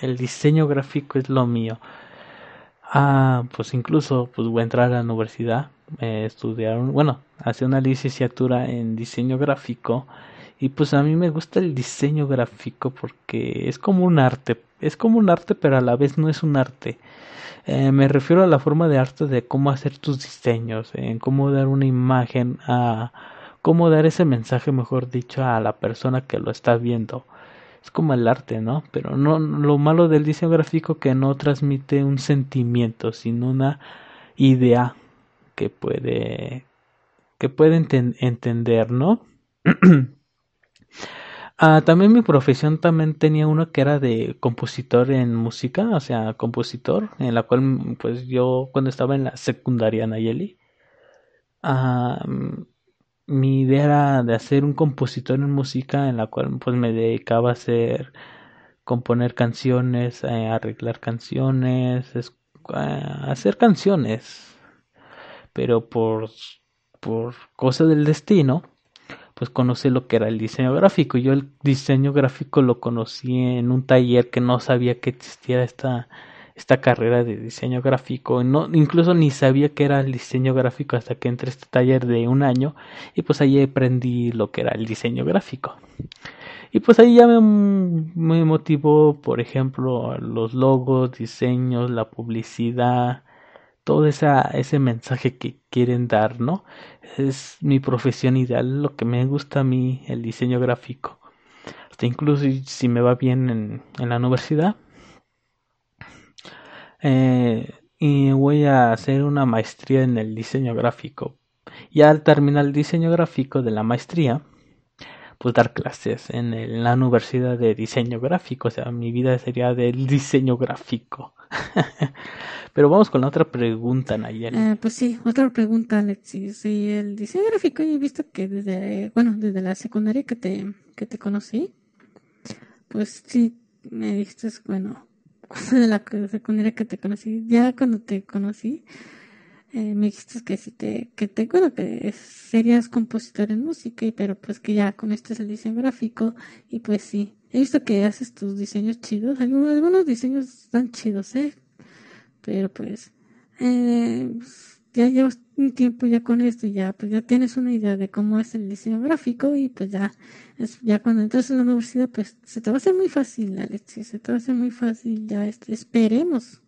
El diseño gráfico es lo mío. Ah, pues incluso pues voy a entrar a la universidad, eh, estudiar, bueno, hacer una licenciatura en diseño gráfico y pues a mí me gusta el diseño gráfico porque es como un arte, es como un arte pero a la vez no es un arte. Eh, me refiero a la forma de arte de cómo hacer tus diseños, en cómo dar una imagen, a cómo dar ese mensaje, mejor dicho, a la persona que lo está viendo. Es como el arte, ¿no? Pero no lo malo del diseño gráfico que no transmite un sentimiento, sino una idea que puede que puede entender, ¿no? Ah, también mi profesión también tenía uno que era de compositor en música, o sea, compositor, en la cual pues yo cuando estaba en la secundaria Nayeli, ah, mi idea era de hacer un compositor en música en la cual pues me dedicaba a hacer componer canciones, eh, arreglar canciones, es, hacer canciones, pero por por cosa del destino pues conocí lo que era el diseño gráfico. Yo el diseño gráfico lo conocí en un taller que no sabía que existía esta, esta carrera de diseño gráfico. No, incluso ni sabía que era el diseño gráfico hasta que entré a este taller de un año y pues ahí aprendí lo que era el diseño gráfico. Y pues ahí ya me, motivó, por ejemplo, los logos, diseños, la publicidad, todo esa, ese mensaje que quieren dar, ¿no? Es mi profesión ideal, lo que me gusta a mí, el diseño gráfico. Hasta incluso si me va bien en, en la universidad. Eh, y voy a hacer una maestría en el diseño gráfico. Y al terminar el diseño gráfico de la maestría, pues dar clases en, la universidad de diseño gráfico. O sea, mi vida sería del diseño gráfico. Pero vamos con la otra pregunta, Nayeli. Eh, pues sí, otra pregunta, Alexis. Sí, el diseño gráfico, he visto que desde, bueno, desde la secundaria que te, que te conocí, pues sí, me dijiste, bueno, de la secundaria que te conocí, ya cuando te conocí, eh, me dijiste que si te, que te, bueno, que serías compositor en música, pero pues que ya con este es el diseño gráfico, y pues sí, he visto que haces tus diseños chidos, algunos, algunos diseños están chidos, eh, pero pues eh, ya llevas un tiempo ya con esto y ya pues ya tienes una idea de cómo es el diseño gráfico y pues ya es, ya cuando entras en la universidad pues se te va a hacer muy fácil Alexis se te va a hacer muy fácil ya este, esperemos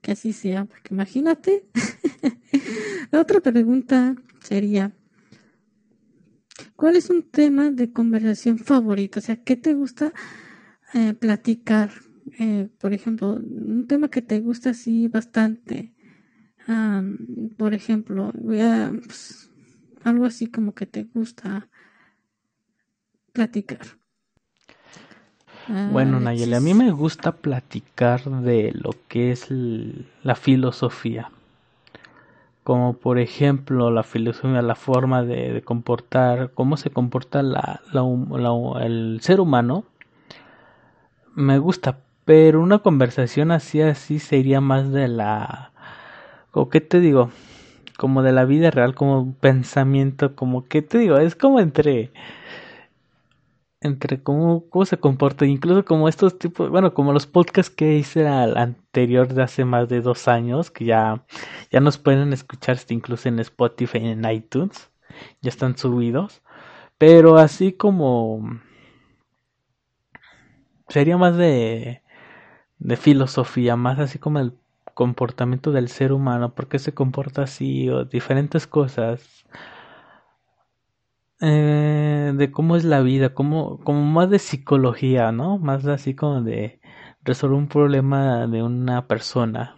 que así sea porque imagínate la otra pregunta sería ¿Cuál es un tema de conversación favorito? O sea, ¿qué te gusta eh, platicar? Eh, por ejemplo, un tema que te gusta así bastante. Por ejemplo, pues, algo así como que te gusta platicar. Bueno, Nayeli, a mí me gusta platicar de lo que es la filosofía. Como por ejemplo la filosofía, la forma de, comportar, cómo se comporta la, el ser humano. Me gusta, pero una conversación así, así sería más de la... ¿O qué te digo? Como de la vida real, como pensamiento, como qué te digo, es como entre entre cómo, cómo se comporta, incluso como estos tipos, bueno, como los podcasts que hice al anterior de hace más de dos años, que ya, ya nos pueden escuchar incluso en Spotify en iTunes, ya están subidos, pero así como sería más de, de filosofía, más así como el comportamiento del ser humano, por qué se comporta así, o diferentes cosas eh, de cómo es la vida, como, como más de psicología, ¿no? Más así como de resolver un problema de una persona.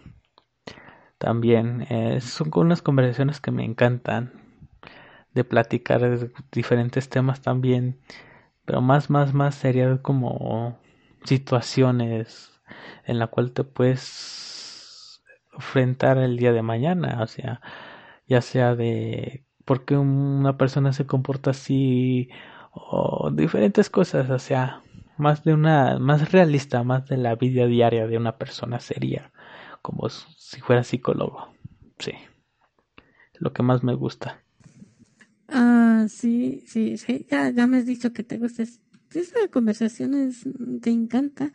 También eh, son unas conversaciones que me encantan de platicar de diferentes temas también, pero más, más, más sería como situaciones en la cual te puedes enfrentar el día de mañana, o sea, ya sea de por qué una persona se comporta así o diferentes cosas, o sea, más de una, más realista, más de la vida diaria de una persona sería como si fuera psicólogo, sí, lo que más me gusta. Ah, sí, sí, sí, ya, me has dicho que te gusta, esa conversación te encanta.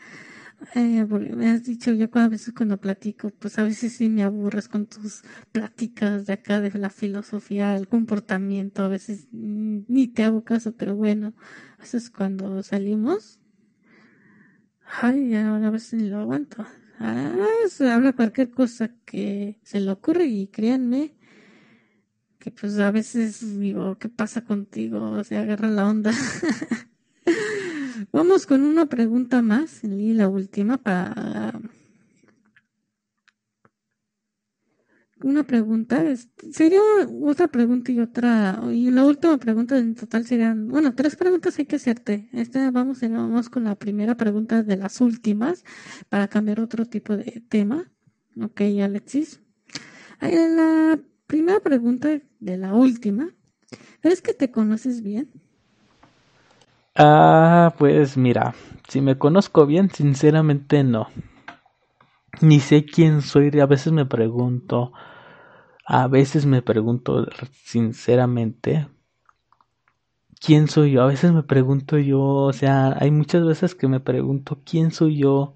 Eh, me has dicho yo a veces cuando platico, pues a veces sí me aburres con tus pláticas de acá de la filosofía, el comportamiento, a veces ni te hago caso, pero bueno, a veces cuando salimos, ay, ahora a veces ni lo aguanto. A veces habla cualquier cosa que se le ocurre y créanme que pues a veces digo, ¿qué pasa contigo? O sea, agarra la onda. Vamos con una pregunta más, y la última para una pregunta, sería otra pregunta y otra, y la última pregunta en total serían, bueno, tres preguntas hay que hacerte. Esta vamos, vamos con la primera pregunta de las últimas para cambiar otro tipo de tema. Ok, Alexis. La primera pregunta de la última, ¿es que te conoces bien? Ah, pues mira, si me conozco bien, sinceramente no. Ni sé quién soy, a veces me pregunto, a veces me pregunto sinceramente, ¿quién soy yo? A veces me pregunto yo, o sea, hay muchas veces que me pregunto, ¿quién soy yo?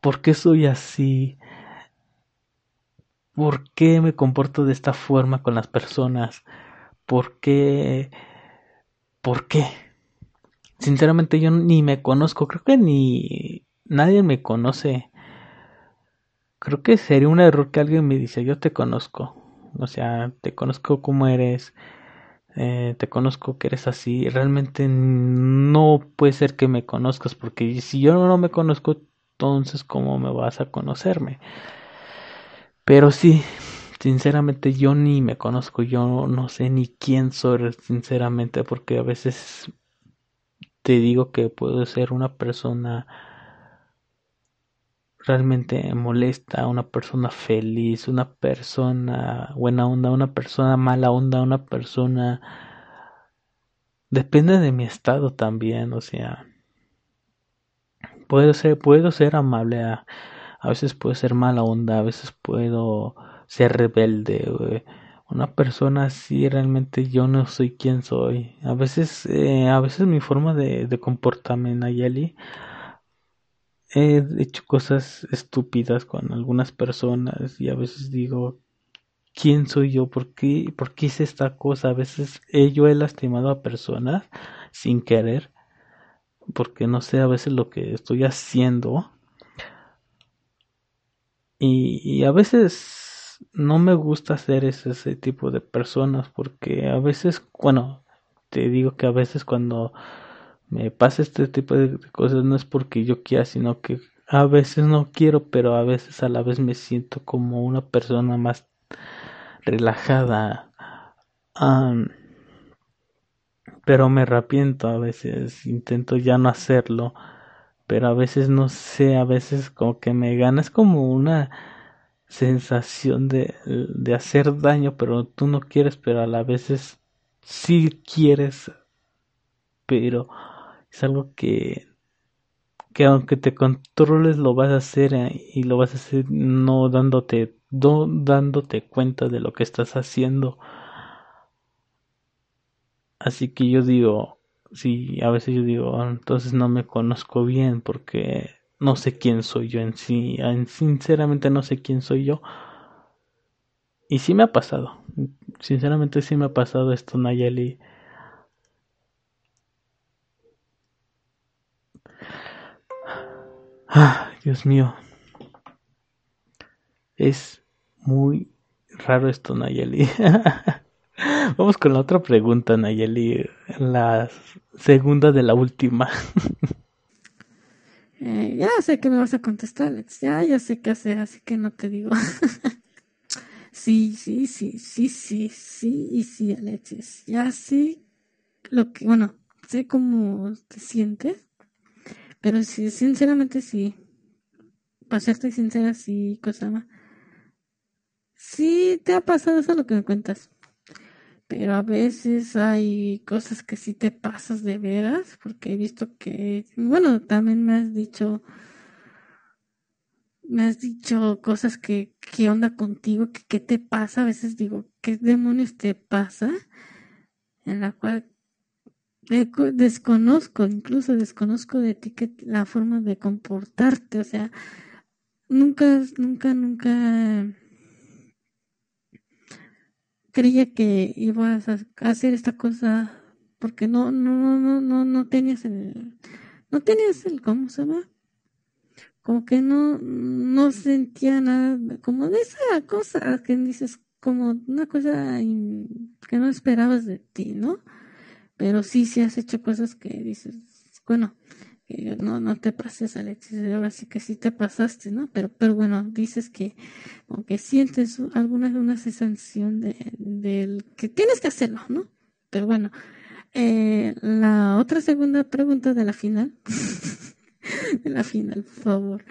¿Por qué soy así? ¿Por qué me comporto de esta forma con las personas? ¿Por qué? ¿Por qué? Sinceramente yo ni me conozco, creo que ni nadie me conoce. Creo que sería un error que alguien me dice, yo te conozco. O sea, te conozco como eres, eh, te conozco que eres así. Realmente no puede ser que me conozcas porque si yo no me conozco, entonces ¿cómo me vas a conocerme? Pero sí, sinceramente yo ni me conozco, yo no sé ni quién soy, sinceramente, porque a veces te digo que puedo ser una persona realmente molesta, una persona feliz, una persona buena onda, una persona mala onda, una persona... Depende de mi estado también, o sea... Puedo ser, puedo ser amable, a, a veces puedo ser mala onda, a veces puedo ser rebelde, una persona así realmente yo no soy quien soy. A veces, eh, a veces mi forma de, de comportarme, Nayeli, he hecho cosas estúpidas con algunas personas y a veces digo, ¿quién soy yo? ¿Por qué, por qué hice esta cosa? A veces yo he lastimado a personas sin querer, porque no sé a veces lo que estoy haciendo. Y a veces no me gusta ser ese, ese tipo de personas porque a veces, bueno, te digo que a veces cuando me pasa este tipo de cosas no es porque yo quiera, sino que a veces no quiero, pero a veces a la vez me siento como una persona más relajada. pero me arrepiento a veces, intento ya no hacerlo, pero a veces no sé, a veces como que me gana, es como una sensación de, de hacer daño, pero tú no quieres, pero a la vez es, sí quieres, pero es algo que que aunque te controles lo vas a hacer eh, y lo vas a hacer no dándote no dándote cuenta de lo que estás haciendo. Así que yo digo sí a veces yo digo ah, entonces no me conozco bien porque no sé quién soy yo en sí sinceramente no sé quién soy yo y sí me ha pasado sinceramente sí me ha pasado esto Nayeli Ah, Dios mío. Es muy raro esto, Nayeli. Vamos con la otra pregunta, Nayeli. La segunda de la última. Eh, ya sé que me vas a contestar, Alex. Ya, ya sé qué hacer, así que no te digo. sí, sí, sí, sí, sí, sí y sí, Alex. Ya sé lo que, bueno, sé cómo te sientes pero sí, sinceramente sí. Para serte sincera, sí, Cosama. Sí, te ha pasado eso lo que me cuentas. Pero a veces hay cosas que sí te pasas de veras, porque he visto que, bueno, también me has dicho, me has dicho cosas que, ¿qué onda contigo? que qué te pasa? A veces digo, ¿qué demonios te pasa? En la cual desconozco, incluso desconozco de ti que la forma de comportarte, o sea, nunca, nunca, nunca creía que ibas a hacer esta cosa porque no, no, no, no, no tenías el, no tenías el, ¿cómo se llama? Como que no, no sentía nada, como de esa cosa que dices, como una cosa que no esperabas de ti, ¿no? pero sí, sí has hecho cosas que dices, bueno, no, no te pases, Alexis, ahora sí que sí te pasaste, ¿no? Pero, pero bueno, dices que, aunque sientes alguna una sensación de, que tienes que hacerlo, ¿no? Pero bueno, eh, la otra segunda pregunta de la final, de la final, por favor.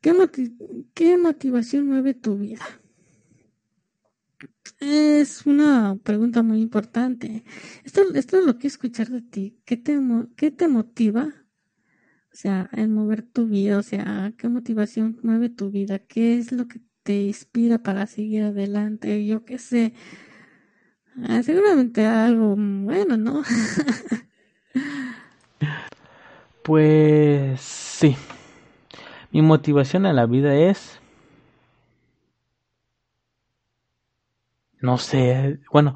¿Qué, ¿Qué motivación mueve tu vida? Es una pregunta muy importante. Esto, es lo que escuchar de ti. ¿Qué te, ¿Qué te motiva? O sea, en mover tu vida, o sea, ¿qué motivación mueve tu vida? ¿Qué es lo que te inspira para seguir adelante? Yo qué sé. Ah, seguramente algo bueno, ¿no? pues sí. Mi motivación en la vida es no sé, bueno,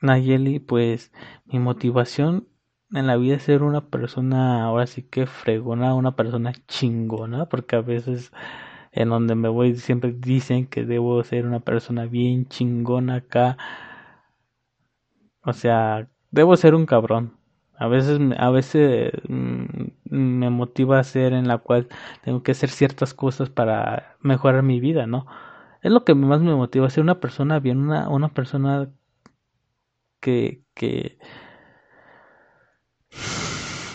Nayeli, pues mi motivación en la vida es ser una persona, ahora sí que fregona, una persona chingona, porque a veces en donde me voy siempre dicen que debo ser una persona bien chingona acá. O sea, debo ser un cabrón. A veces, a veces mm, me motiva a ser en la cual tengo que hacer ciertas cosas para mejorar mi vida, ¿no? Es lo que más me motiva, ser una persona bien, una, una persona que, que,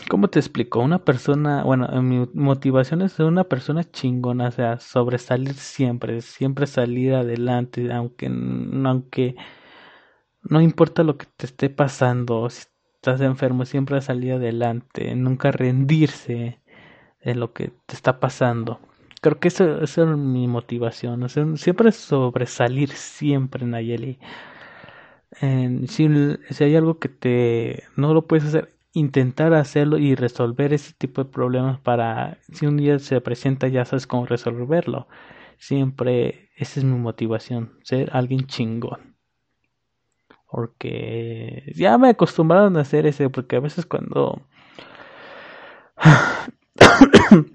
¿cómo te explico? Una persona, bueno, mi motivación es ser una persona chingona, o sea, sobresalir siempre, siempre salir adelante, aunque, aunque no importa lo que te esté pasando, si estás enfermo, siempre salir adelante, nunca rendirse en lo que te está pasando creo que esa, es mi motivación, siempre sobresalir, siempre, Nayeli. si, si hay algo que te no lo puedes hacer, intentar hacerlo y resolver ese tipo de problemas para si un día se presenta ya sabes cómo resolverlo. Siempre esa es mi motivación, ser alguien chingón. Porque ya me acostumbraron a hacer ese, porque a veces cuando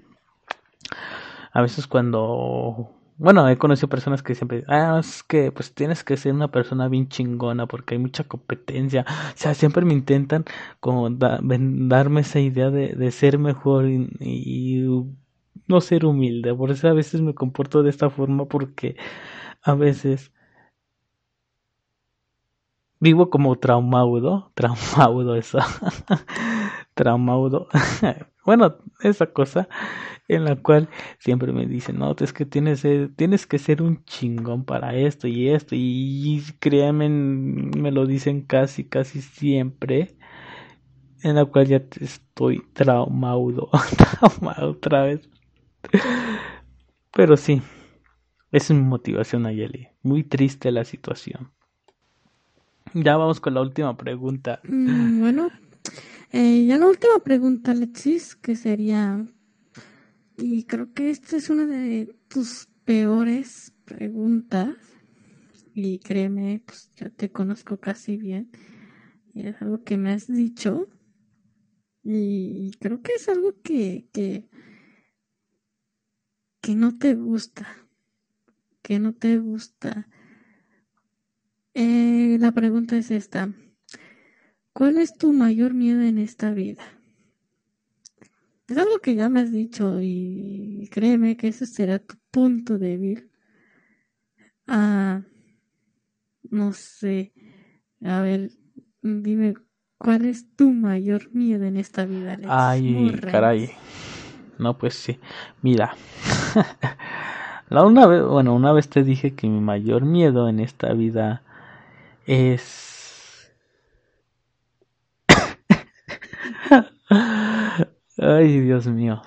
a veces cuando bueno, he conocido personas que siempre, ah, es que pues tienes que ser una persona bien chingona porque hay mucha competencia. O sea, siempre me intentan como darme esa idea de, de ser mejor y, no ser humilde. Por eso a veces me comporto de esta forma porque a veces vivo como traumaudo, traumaudo eso, traumaudo, bueno, esa cosa en la cual siempre me dicen, no, es que tienes, que ser un chingón para esto y esto, y, créanme, me lo dicen casi, casi siempre, en la cual ya estoy traumado, traumado otra vez. Pero sí, es mi motivación, Ayeli. Muy triste la situación. Ya vamos con la última pregunta. Mm, bueno, eh, ya la última pregunta, Alexis, que sería, y creo que esta es una de tus peores preguntas, y créeme, pues ya te conozco casi bien, es algo que me has dicho, y creo que es algo que, que, que no te gusta, que no te gusta. Eh, la pregunta es esta. ¿Cuál es tu mayor miedo en esta vida? Es algo que ya me has dicho y créeme que ese será tu punto débil. Ah, no sé. A ver, dime, ¿cuál es tu mayor miedo en esta vida? Ay, caray. No, pues sí. Mira. La una vez, bueno, una vez te dije que mi mayor miedo en esta vida es Ay, Dios mío.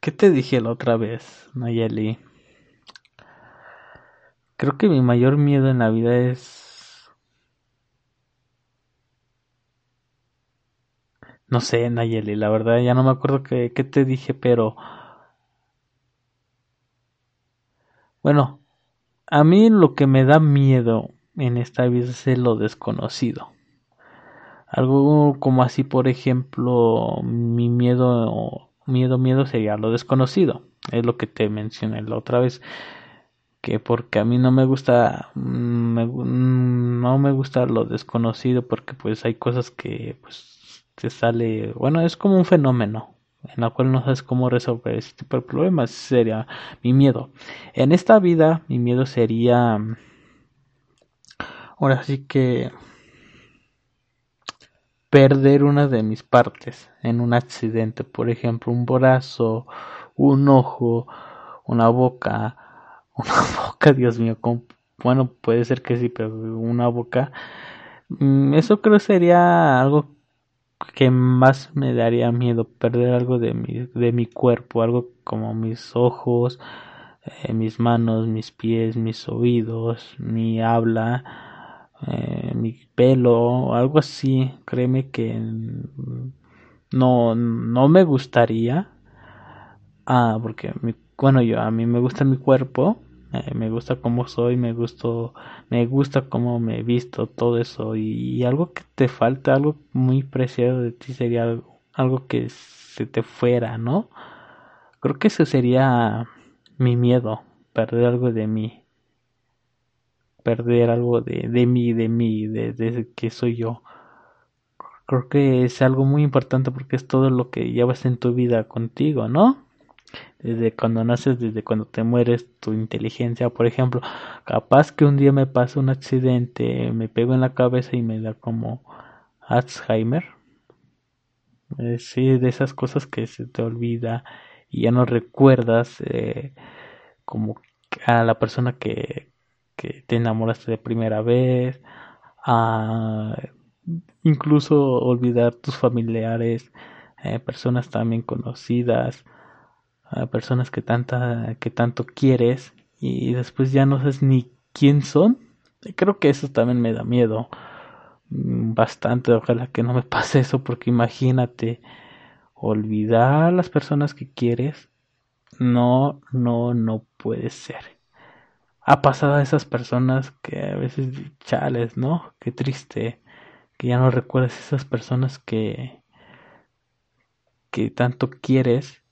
¿Qué te dije la otra vez, Nayeli? Creo que mi mayor miedo en la vida es... No sé, Nayeli, la verdad ya no me acuerdo qué, qué te dije, pero... Bueno, a mí lo que me da miedo en esta vida es lo desconocido. Algo como así, por ejemplo, mi miedo, miedo, miedo sería lo desconocido. Es lo que te mencioné la otra vez. Que porque a mí no me gusta, mm, mm, no me gusta lo desconocido porque pues hay cosas que pues te sale, bueno, es como un fenómeno en la cual no sabes cómo resolver ese tipo de problemas, sería mi miedo. En esta vida, mi miedo sería, ahora sí que, perder una de mis partes en un accidente, por ejemplo, un brazo, un ojo, una boca, una boca, Dios mío, bueno, puede ser que sí, pero una boca, mm, eso creo sería algo que más me daría miedo perder algo de mi, de mi cuerpo, algo como mis ojos, eh, mis manos, mis pies, mis oídos, mi habla, eh, mi pelo, algo así. Créeme que no, no me gustaría. Ah, porque mi, bueno, yo a mí me gusta mi cuerpo, eh, me gusta cómo soy, me gusto, me gusta cómo me visto, todo eso y, algo que te falta, algo muy preciado de ti sería algo, que se te fuera, ¿no? Creo que eso sería mi miedo, perder algo de mí, perder algo de, de mí, de mí, de, de que soy yo. Creo que es algo muy importante porque es todo lo que llevas en tu vida contigo, ¿no? desde cuando naces, desde cuando te mueres, tu inteligencia, por ejemplo, capaz que un día me pasa un accidente, me pego en la cabeza y me da como Alzheimer. Eh, sí, de esas cosas que se te olvida y ya no recuerdas eh, como a la persona que, que te enamoraste de primera vez, a incluso olvidar tus familiares, eh, personas también conocidas, personas que tanta que tanto quieres y después ya no sabes ni quién son. Creo que eso también me da miedo mm, bastante. Ojalá que no me pase eso porque imagínate olvidar a las personas que quieres. No no no puede ser ha pasado a esas personas que a veces chales no qué triste que ya no recuerdas esas personas que que tanto quieres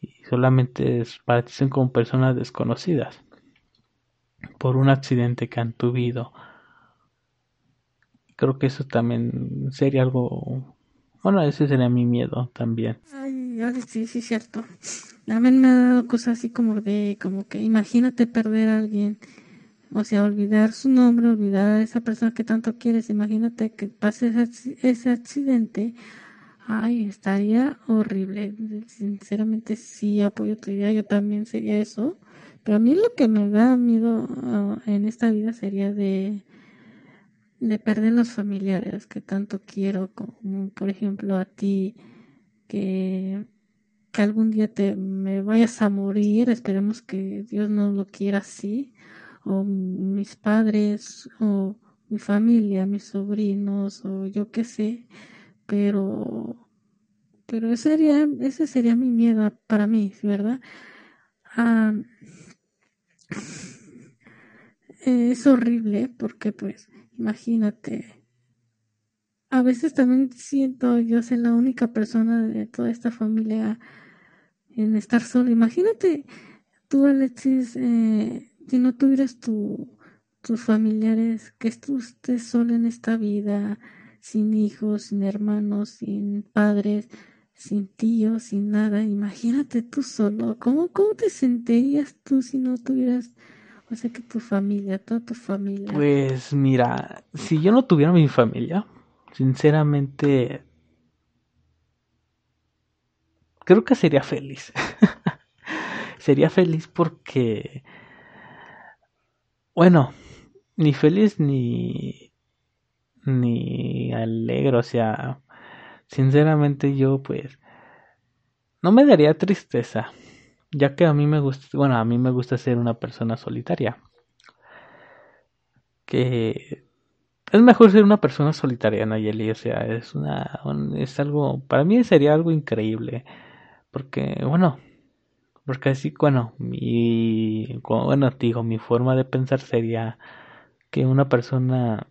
y solamente para ti son como personas desconocidas por un accidente que han tuvido. Creo que eso también sería algo... Bueno, ese sería mi miedo también. Sí, sí, cierto. También me ha dado cosas así como de, como que imagínate perder a alguien. O sea, olvidar su nombre, olvidar a esa persona que tanto quieres. Imagínate que pase ese accidente. Ay, estaría horrible. Sinceramente, sí apoyo tu idea. Yo también sería eso. Pero a mí lo que me da miedo ah, en esta vida sería de, de perder los familiares que tanto quiero, como por ejemplo a ti, que, que algún día te me vayas a morir, esperemos que Dios no lo quiera así, o mis padres, o mi familia, mis sobrinos, o yo qué sé, pero pero ese sería, ese sería mi miedo para mí, ¿verdad? Ah, es horrible porque pues imagínate a veces también siento yo ser la única persona de toda esta familia en estar sola imagínate tú Alexis eh, si no tuvieras tu, tus familiares que tú estés sola en esta vida sin hijos sin hermanos sin padres sin tío, sin nada. Imagínate tú solo. ¿Cómo, cómo te sentirías tú si no tuvieras, o sea, que tu familia, toda tu familia? Pues mira, si yo no tuviera mi familia, sinceramente, creo que sería feliz. sería feliz porque, bueno, ni feliz ni, ni alegre, o sea, sinceramente yo pues no me daría tristeza, ya que a mí me gusta, bueno, a mí me gusta ser una persona solitaria. Que es mejor ser una persona solitaria, Nayeli, o sea, es una es algo para mí sería algo increíble, porque bueno, porque así, bueno, mi bueno, digo, mi forma de pensar sería que una persona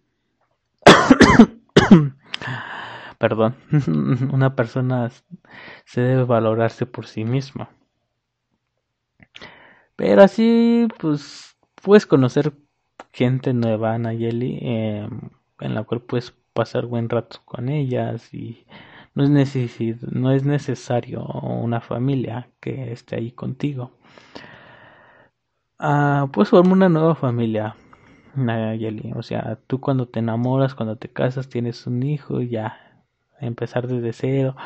perdón, una persona se debe valorarse por sí misma. Pero así, pues, puedes conocer gente nueva, Nayeli, eh, en la cual puedes pasar buen rato con ellas y no es, no es necesario una familia que esté ahí contigo. Ah, puedes formar una nueva familia, Nayeli. O sea, tú cuando te enamoras, cuando te casas, tienes un hijo, ya empezar desde cero,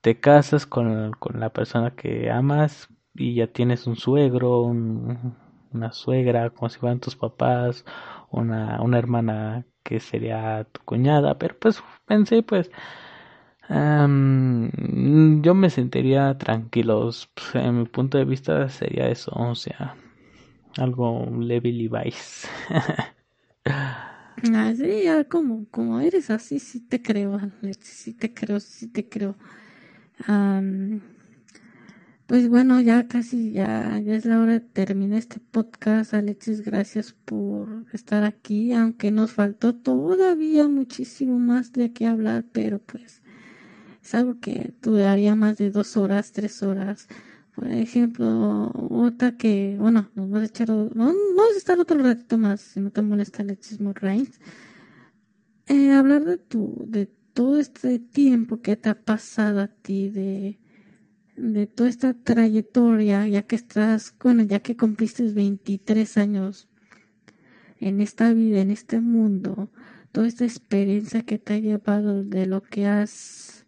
te casas con, con la persona que amas y ya tienes un suegro, una suegra, como si fueran tus papás, una, una hermana que sería tu cuñada, pero pues pensé pues yo me sentiría tranquilo, pues, en mi punto de vista sería eso, o sea, algo Level Vice. Así, ya como, como eres así, sí te creo, sí te creo, sí te creo. Pues bueno, ya casi, ya, ya es la hora de terminar este podcast. Alexis, gracias por estar aquí, aunque nos faltó todavía muchísimo más de qué hablar, pero pues es algo que duraría más de dos horas, tres horas. Por ejemplo, otra que, bueno, nos vamos a echar, vamos a estar otro ratito más, si no te molesta Alexis Morrains. Eh, hablar de tu, de todo este tiempo que te ha pasado a ti, de, de toda esta trayectoria, ya que estás, bueno, ya que cumpliste 23 años en esta vida, en este mundo, toda esta experiencia que te ha llevado de lo que has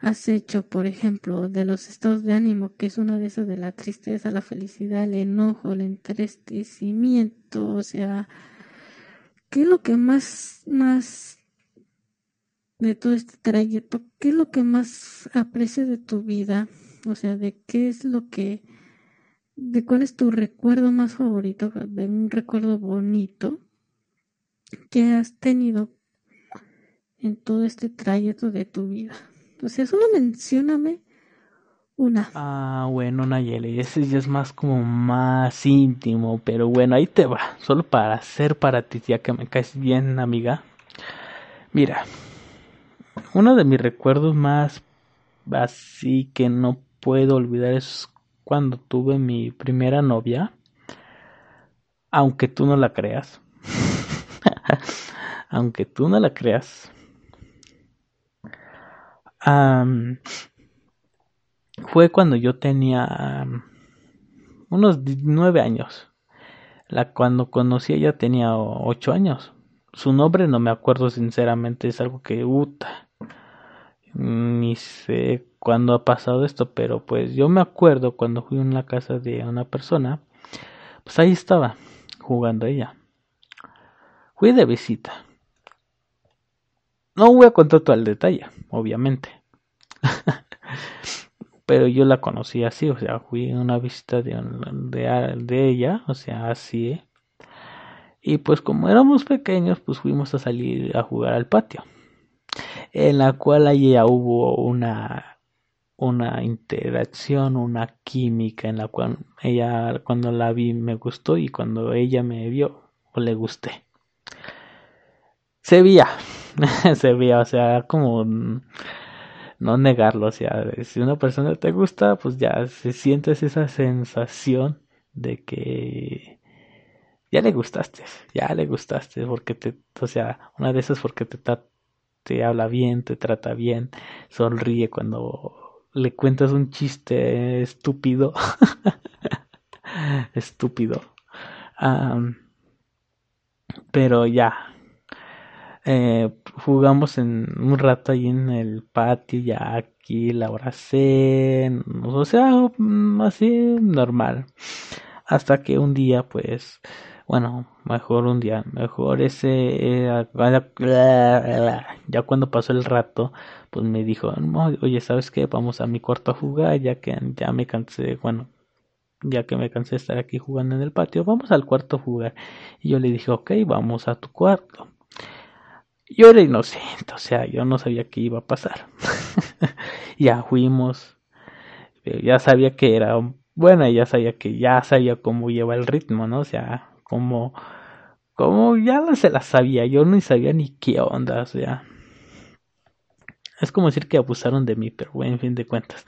has hecho, por ejemplo, de los estados de ánimo, que es una de esas de la tristeza, la felicidad, el enojo, el entristecimiento, o sea, ¿qué es lo que más, más de todo este trayecto, qué es lo que más aprecias de tu vida? O sea, de qué es lo que, de cuál es tu recuerdo más favorito, de un recuerdo bonito que has tenido en todo este trayecto de tu vida. O sea, solo mencióname una. Ah, bueno, Nayeli, ese ya es más como más íntimo, pero bueno, ahí te va. Solo para hacer para ti, ya que me caes bien, amiga. Mira, uno de mis recuerdos más así que no puedo olvidar es cuando tuve mi primera novia, aunque tú no la creas. aunque tú no la creas. fue cuando yo tenía unos nueve años. La cuando conocí ella tenía ocho años. Su nombre no me acuerdo sinceramente, es algo que uta. Ni sé cuándo ha pasado esto, pero pues yo me acuerdo cuando fui a una casa de una persona, pues ahí estaba jugando ella. Fui de visita. No voy a contar todo el detalle, obviamente. pero yo la conocí así, o sea, fui a una visita de, de, ella, o sea, así. Y pues como éramos pequeños, pues fuimos a salir a jugar al patio, en la cual allí ya hubo una una interacción, una química en la cual ella cuando la vi me gustó y cuando ella me vio o le gusté. Se veía, se veía, o sea, como no negarlo, o sea, si una persona te gusta, pues ya se sientes esa sensación de que ya le gustaste, ya le gustaste, porque te, o sea, una de esas porque te, te habla bien, te trata bien, sonríe cuando le cuentas un chiste estúpido, estúpido, pero ya, eh, jugamos en un rato ahí en el patio, ya aquí la abracé, o sea, mm, así normal. Hasta que un día, pues, bueno, mejor un día, mejor ese, eh, ya cuando pasó el rato, pues me dijo, oye, ¿sabes qué? Vamos a mi cuarto a jugar, ya que ya me cansé, bueno, ya que me cansé de estar aquí jugando en el patio, vamos al cuarto a jugar. Y yo le dije, ok, vamos a tu cuarto. Yo era inocente, o sea, yo no sabía qué iba a pasar. ya fuimos, eh, ya sabía que era, bueno, ya sabía que ya sabía cómo lleva el ritmo, ¿no? O sea, como, como ya se la sabía, yo no sabía ni qué onda, o sea. Es como decir que abusaron de mí, pero bueno, en fin de cuentas.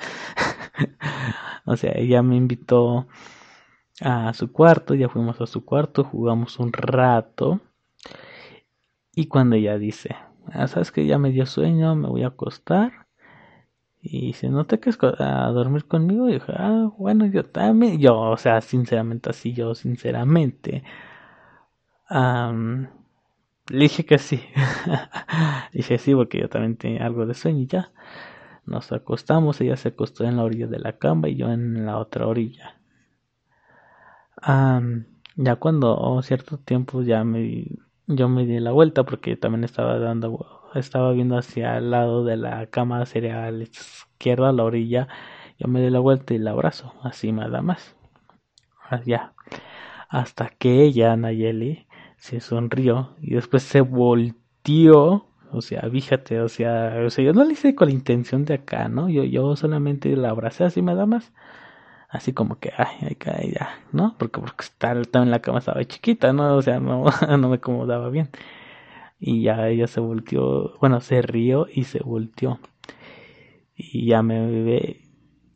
o sea, ella me invitó a su cuarto, ya fuimos a su cuarto, jugamos un rato y cuando ella dice, ah, sabes que ya me dio sueño, me voy a acostar. Y se nota que es a dormir conmigo. Y dije, ah, bueno, yo también. Yo, o sea, sinceramente, así yo, sinceramente. le dije que sí. dije sí, porque yo también tenía algo de sueño y ya. Nos acostamos, ella se acostó en la orilla de la cama y yo en la otra orilla. ya cuando oh, cierto tiempo ya me yo me di la vuelta porque también estaba dando estaba viendo hacia el lado de la cama sería a la izquierda a la orilla yo me di la vuelta y la abrazo así nada más allá hasta que ella Nayeli se sonrió y después se volteó o sea fíjate o sea o sea yo no le hice con la intención de acá no yo yo solamente la abracé así nada más así como que, ay, ay, ya, ¿no? Porque, porque estaba, en la cama estaba chiquita, ¿no? O sea, no, no me acomodaba bien. Y ya ella se volteó, bueno, se rió y se volteó. Y ya me ve,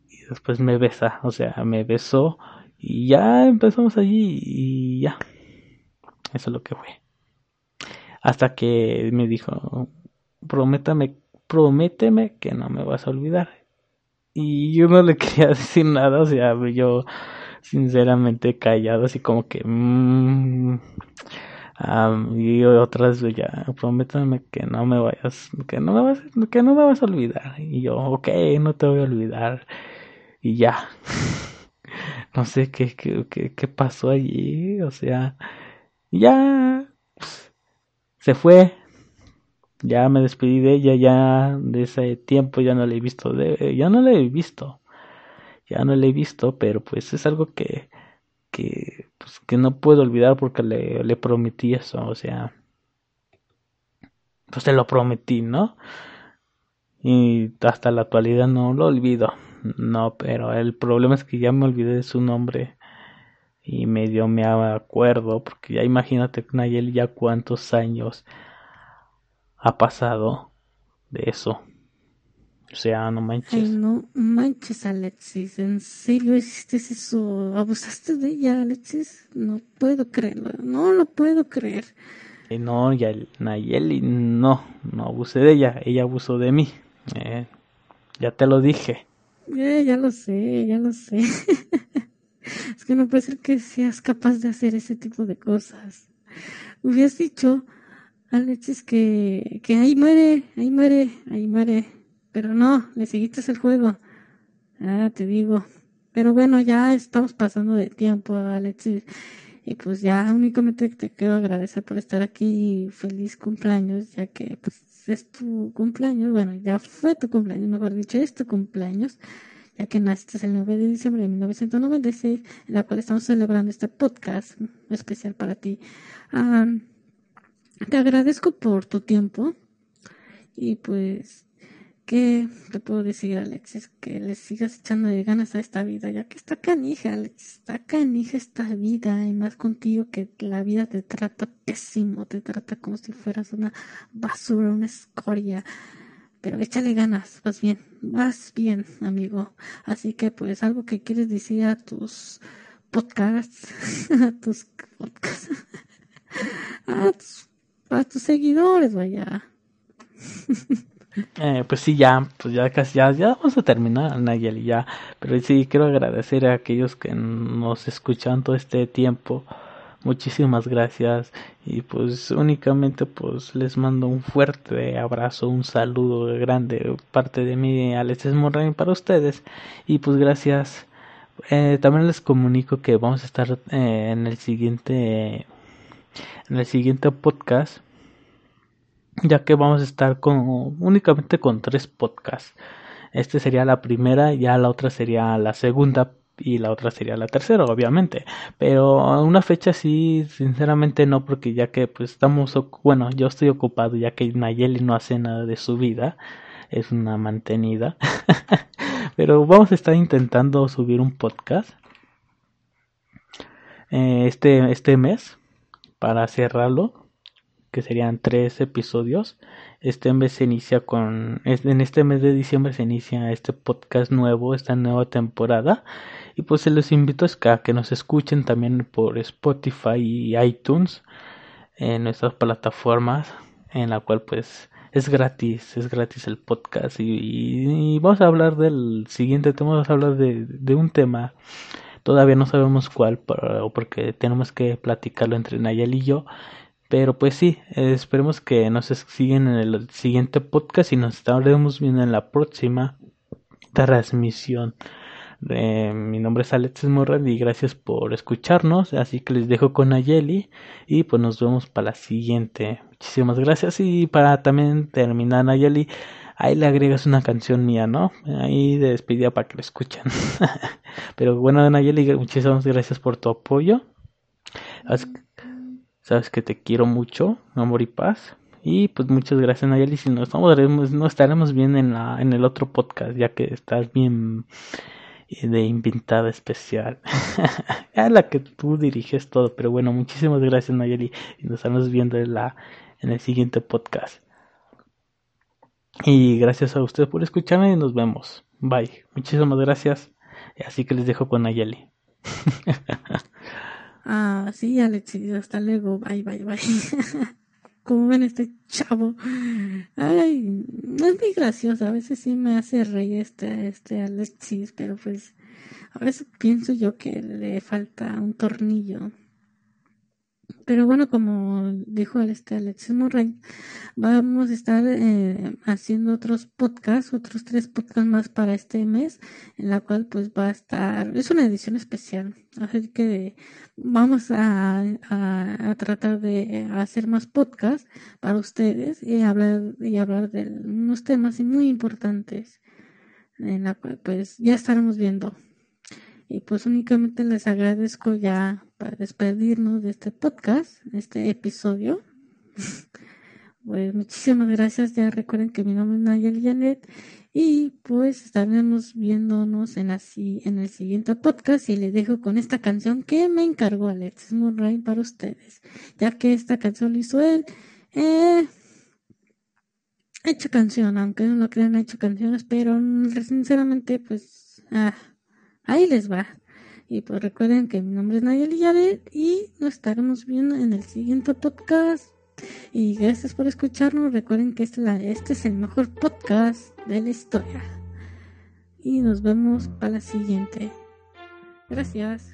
y después me besa, o sea, me besó y ya empezamos allí y ya. Eso es lo que fue. Hasta que me dijo, prométame, prométeme que no me vas a olvidar y yo no le quería decir nada, o sea, yo sinceramente callado, así como que... Mmm, y otras ya, prométame que no me vayas, que no me vas, que no me vas a olvidar. Y yo, ok, no te voy a olvidar. Y ya. no sé qué, qué, qué, pasó allí, o sea, ya se fue, ya me despedí de ella, ya de ese tiempo ya no la he visto, ya no la he visto, ya no la he visto, pero pues es algo que, que, pues, que no puedo olvidar porque le, le prometí eso, o sea, pues te lo prometí, ¿no? Y hasta la actualidad no lo olvido, no, pero el problema es que ya me olvidé de su nombre y medio me acuerdo, porque ya imagínate, Nayel, ya cuántos años ha pasado de eso. O sea, no Ay, manches. no manches, Alexis. ¿En serio hiciste eso? ¿Abusaste de ella, Alexis? No puedo creerlo. No lo puedo creer. Y no, ya Nayeli, no, no abusé de ella, ella abusó de mí. Eh, ya te lo dije. Eh, ya lo sé, ya lo sé. es que no puede ser que seas capaz de hacer ese tipo de cosas. Hubieras dicho, Alexis, que, que ahí muere, ahí muere, ahí muere. Pero no, le seguiste el juego. Ah, te digo. Pero bueno, ya estamos pasando de tiempo, Alexis. Y pues ya únicamente te quiero agradecer por estar aquí y feliz cumpleaños, ya que pues es tu cumpleaños, bueno, ya fue tu cumpleaños, mejor dicho, es tu cumpleaños, ya que naciste el 9 de diciembre de 1996, en la cual estamos celebrando este podcast especial para ti. Ah, te agradezco por tu tiempo y pues, ¿qué te puedo decir, Alexis? Que le sigas echando de ganas a esta vida, ya que está canija, Alexis, está canija esta vida, y más contigo que la vida te trata pésimo, te trata como si fueras una basura, una escoria. Pero échale ganas, vas bien, vas bien, amigo. Así que, pues, algo que quieres decir a tus podcasts, a tus podcasts, a tus, a tus seguidores, vaya. Eh, pues sí, ya, pues ya casi, ya, vamos a terminar, Nayeli, ya. Pero sí, quiero agradecer a aquellos que nos escuchan todo este tiempo. Muchísimas gracias. Y pues únicamente pues les mando un fuerte abrazo, un saludo grande parte de mí, Alexis Morrain, para ustedes. Y pues gracias. Eh, también les comunico que vamos a estar eh, en el siguiente en el siguiente podcast ya que vamos a estar con únicamente con tres podcasts. Este sería la primera, ya la otra sería la segunda y la otra sería la tercera, obviamente. Pero a una fecha sí, sinceramente no, porque ya que pues estamos, bueno, yo estoy ocupado ya que Nayeli no hace nada de su vida, es una mantenida. Pero vamos a estar intentando subir un podcast eh, este, este mes para cerrarlo que serían tres episodios. Este mes se inicia con, en este mes de diciembre se inicia este podcast nuevo, esta nueva temporada. Y pues se los invito a que nos escuchen también por Spotify y iTunes, en nuestras plataformas, en la cual pues es gratis, es gratis el podcast. Y, vamos a hablar del siguiente tema, vamos a hablar de, de un tema. Todavía no sabemos cuál, pero, porque tenemos que platicarlo entre Nayel y yo. Pero pues sí, eh, esperemos que nos sigan en el siguiente podcast y nos estaremos viendo en la próxima transmisión. Eh, mi nombre es Alexis Morral y gracias por escucharnos. Así que les dejo con Ayeli y pues nos vemos para la siguiente. Muchísimas gracias y para también terminar Ayeli, ahí le agregas una canción mía, ¿no? Ahí de despedida para que lo escuchen. Pero bueno, Nayeli, muchísimas gracias por tu apoyo. Así Sabes que te quiero mucho, amor y paz. Y pues muchas gracias Nayeli. Si nos estaremos, no estaremos bien en la, en el otro podcast, ya que estás bien de invitada especial. a la que tú diriges todo. Pero bueno, muchísimas gracias Nayeli. Y nos estamos viendo en la, en el siguiente podcast. Y gracias a ustedes por escucharme y nos vemos. Bye. Muchísimas gracias. Así que les dejo con Nayeli. Ah, sí, Alexis, hasta luego. Bye, bye, bye. Como ven este chavo. Ay, no es muy gracioso. A veces sí me hace reír este, este Alexis, pero pues a veces pienso yo que le falta un tornillo. Pero bueno, como dijo este Alexis Morray, vamos a estar eh, haciendo otros podcasts, otros tres podcasts más para este mes, en la cual pues va a estar, es una edición especial, así que vamos a, a, a tratar de hacer más podcasts para ustedes y hablar, y hablar de unos temas muy importantes, en la cual pues ya estaremos viendo. Y pues únicamente les agradezco ya para despedirnos de este podcast, este episodio. pues muchísimas gracias. Ya recuerden que mi nombre es Nayel Janet. Y pues estaremos viéndonos en, así, en el siguiente podcast. Y les dejo con esta canción que me encargó Alexis Murray para ustedes. Ya que esta canción lo hizo él. Eh, hecho canción, aunque no lo crean, ha hecho canciones, pero sinceramente, pues, ah, ahí les va. Y pues recuerden que mi nombre es Nayeli Yaret y nos estaremos viendo en el siguiente podcast. Y gracias por escucharnos. Recuerden que este, este es el mejor podcast de la historia. Y nos vemos para la siguiente. Gracias.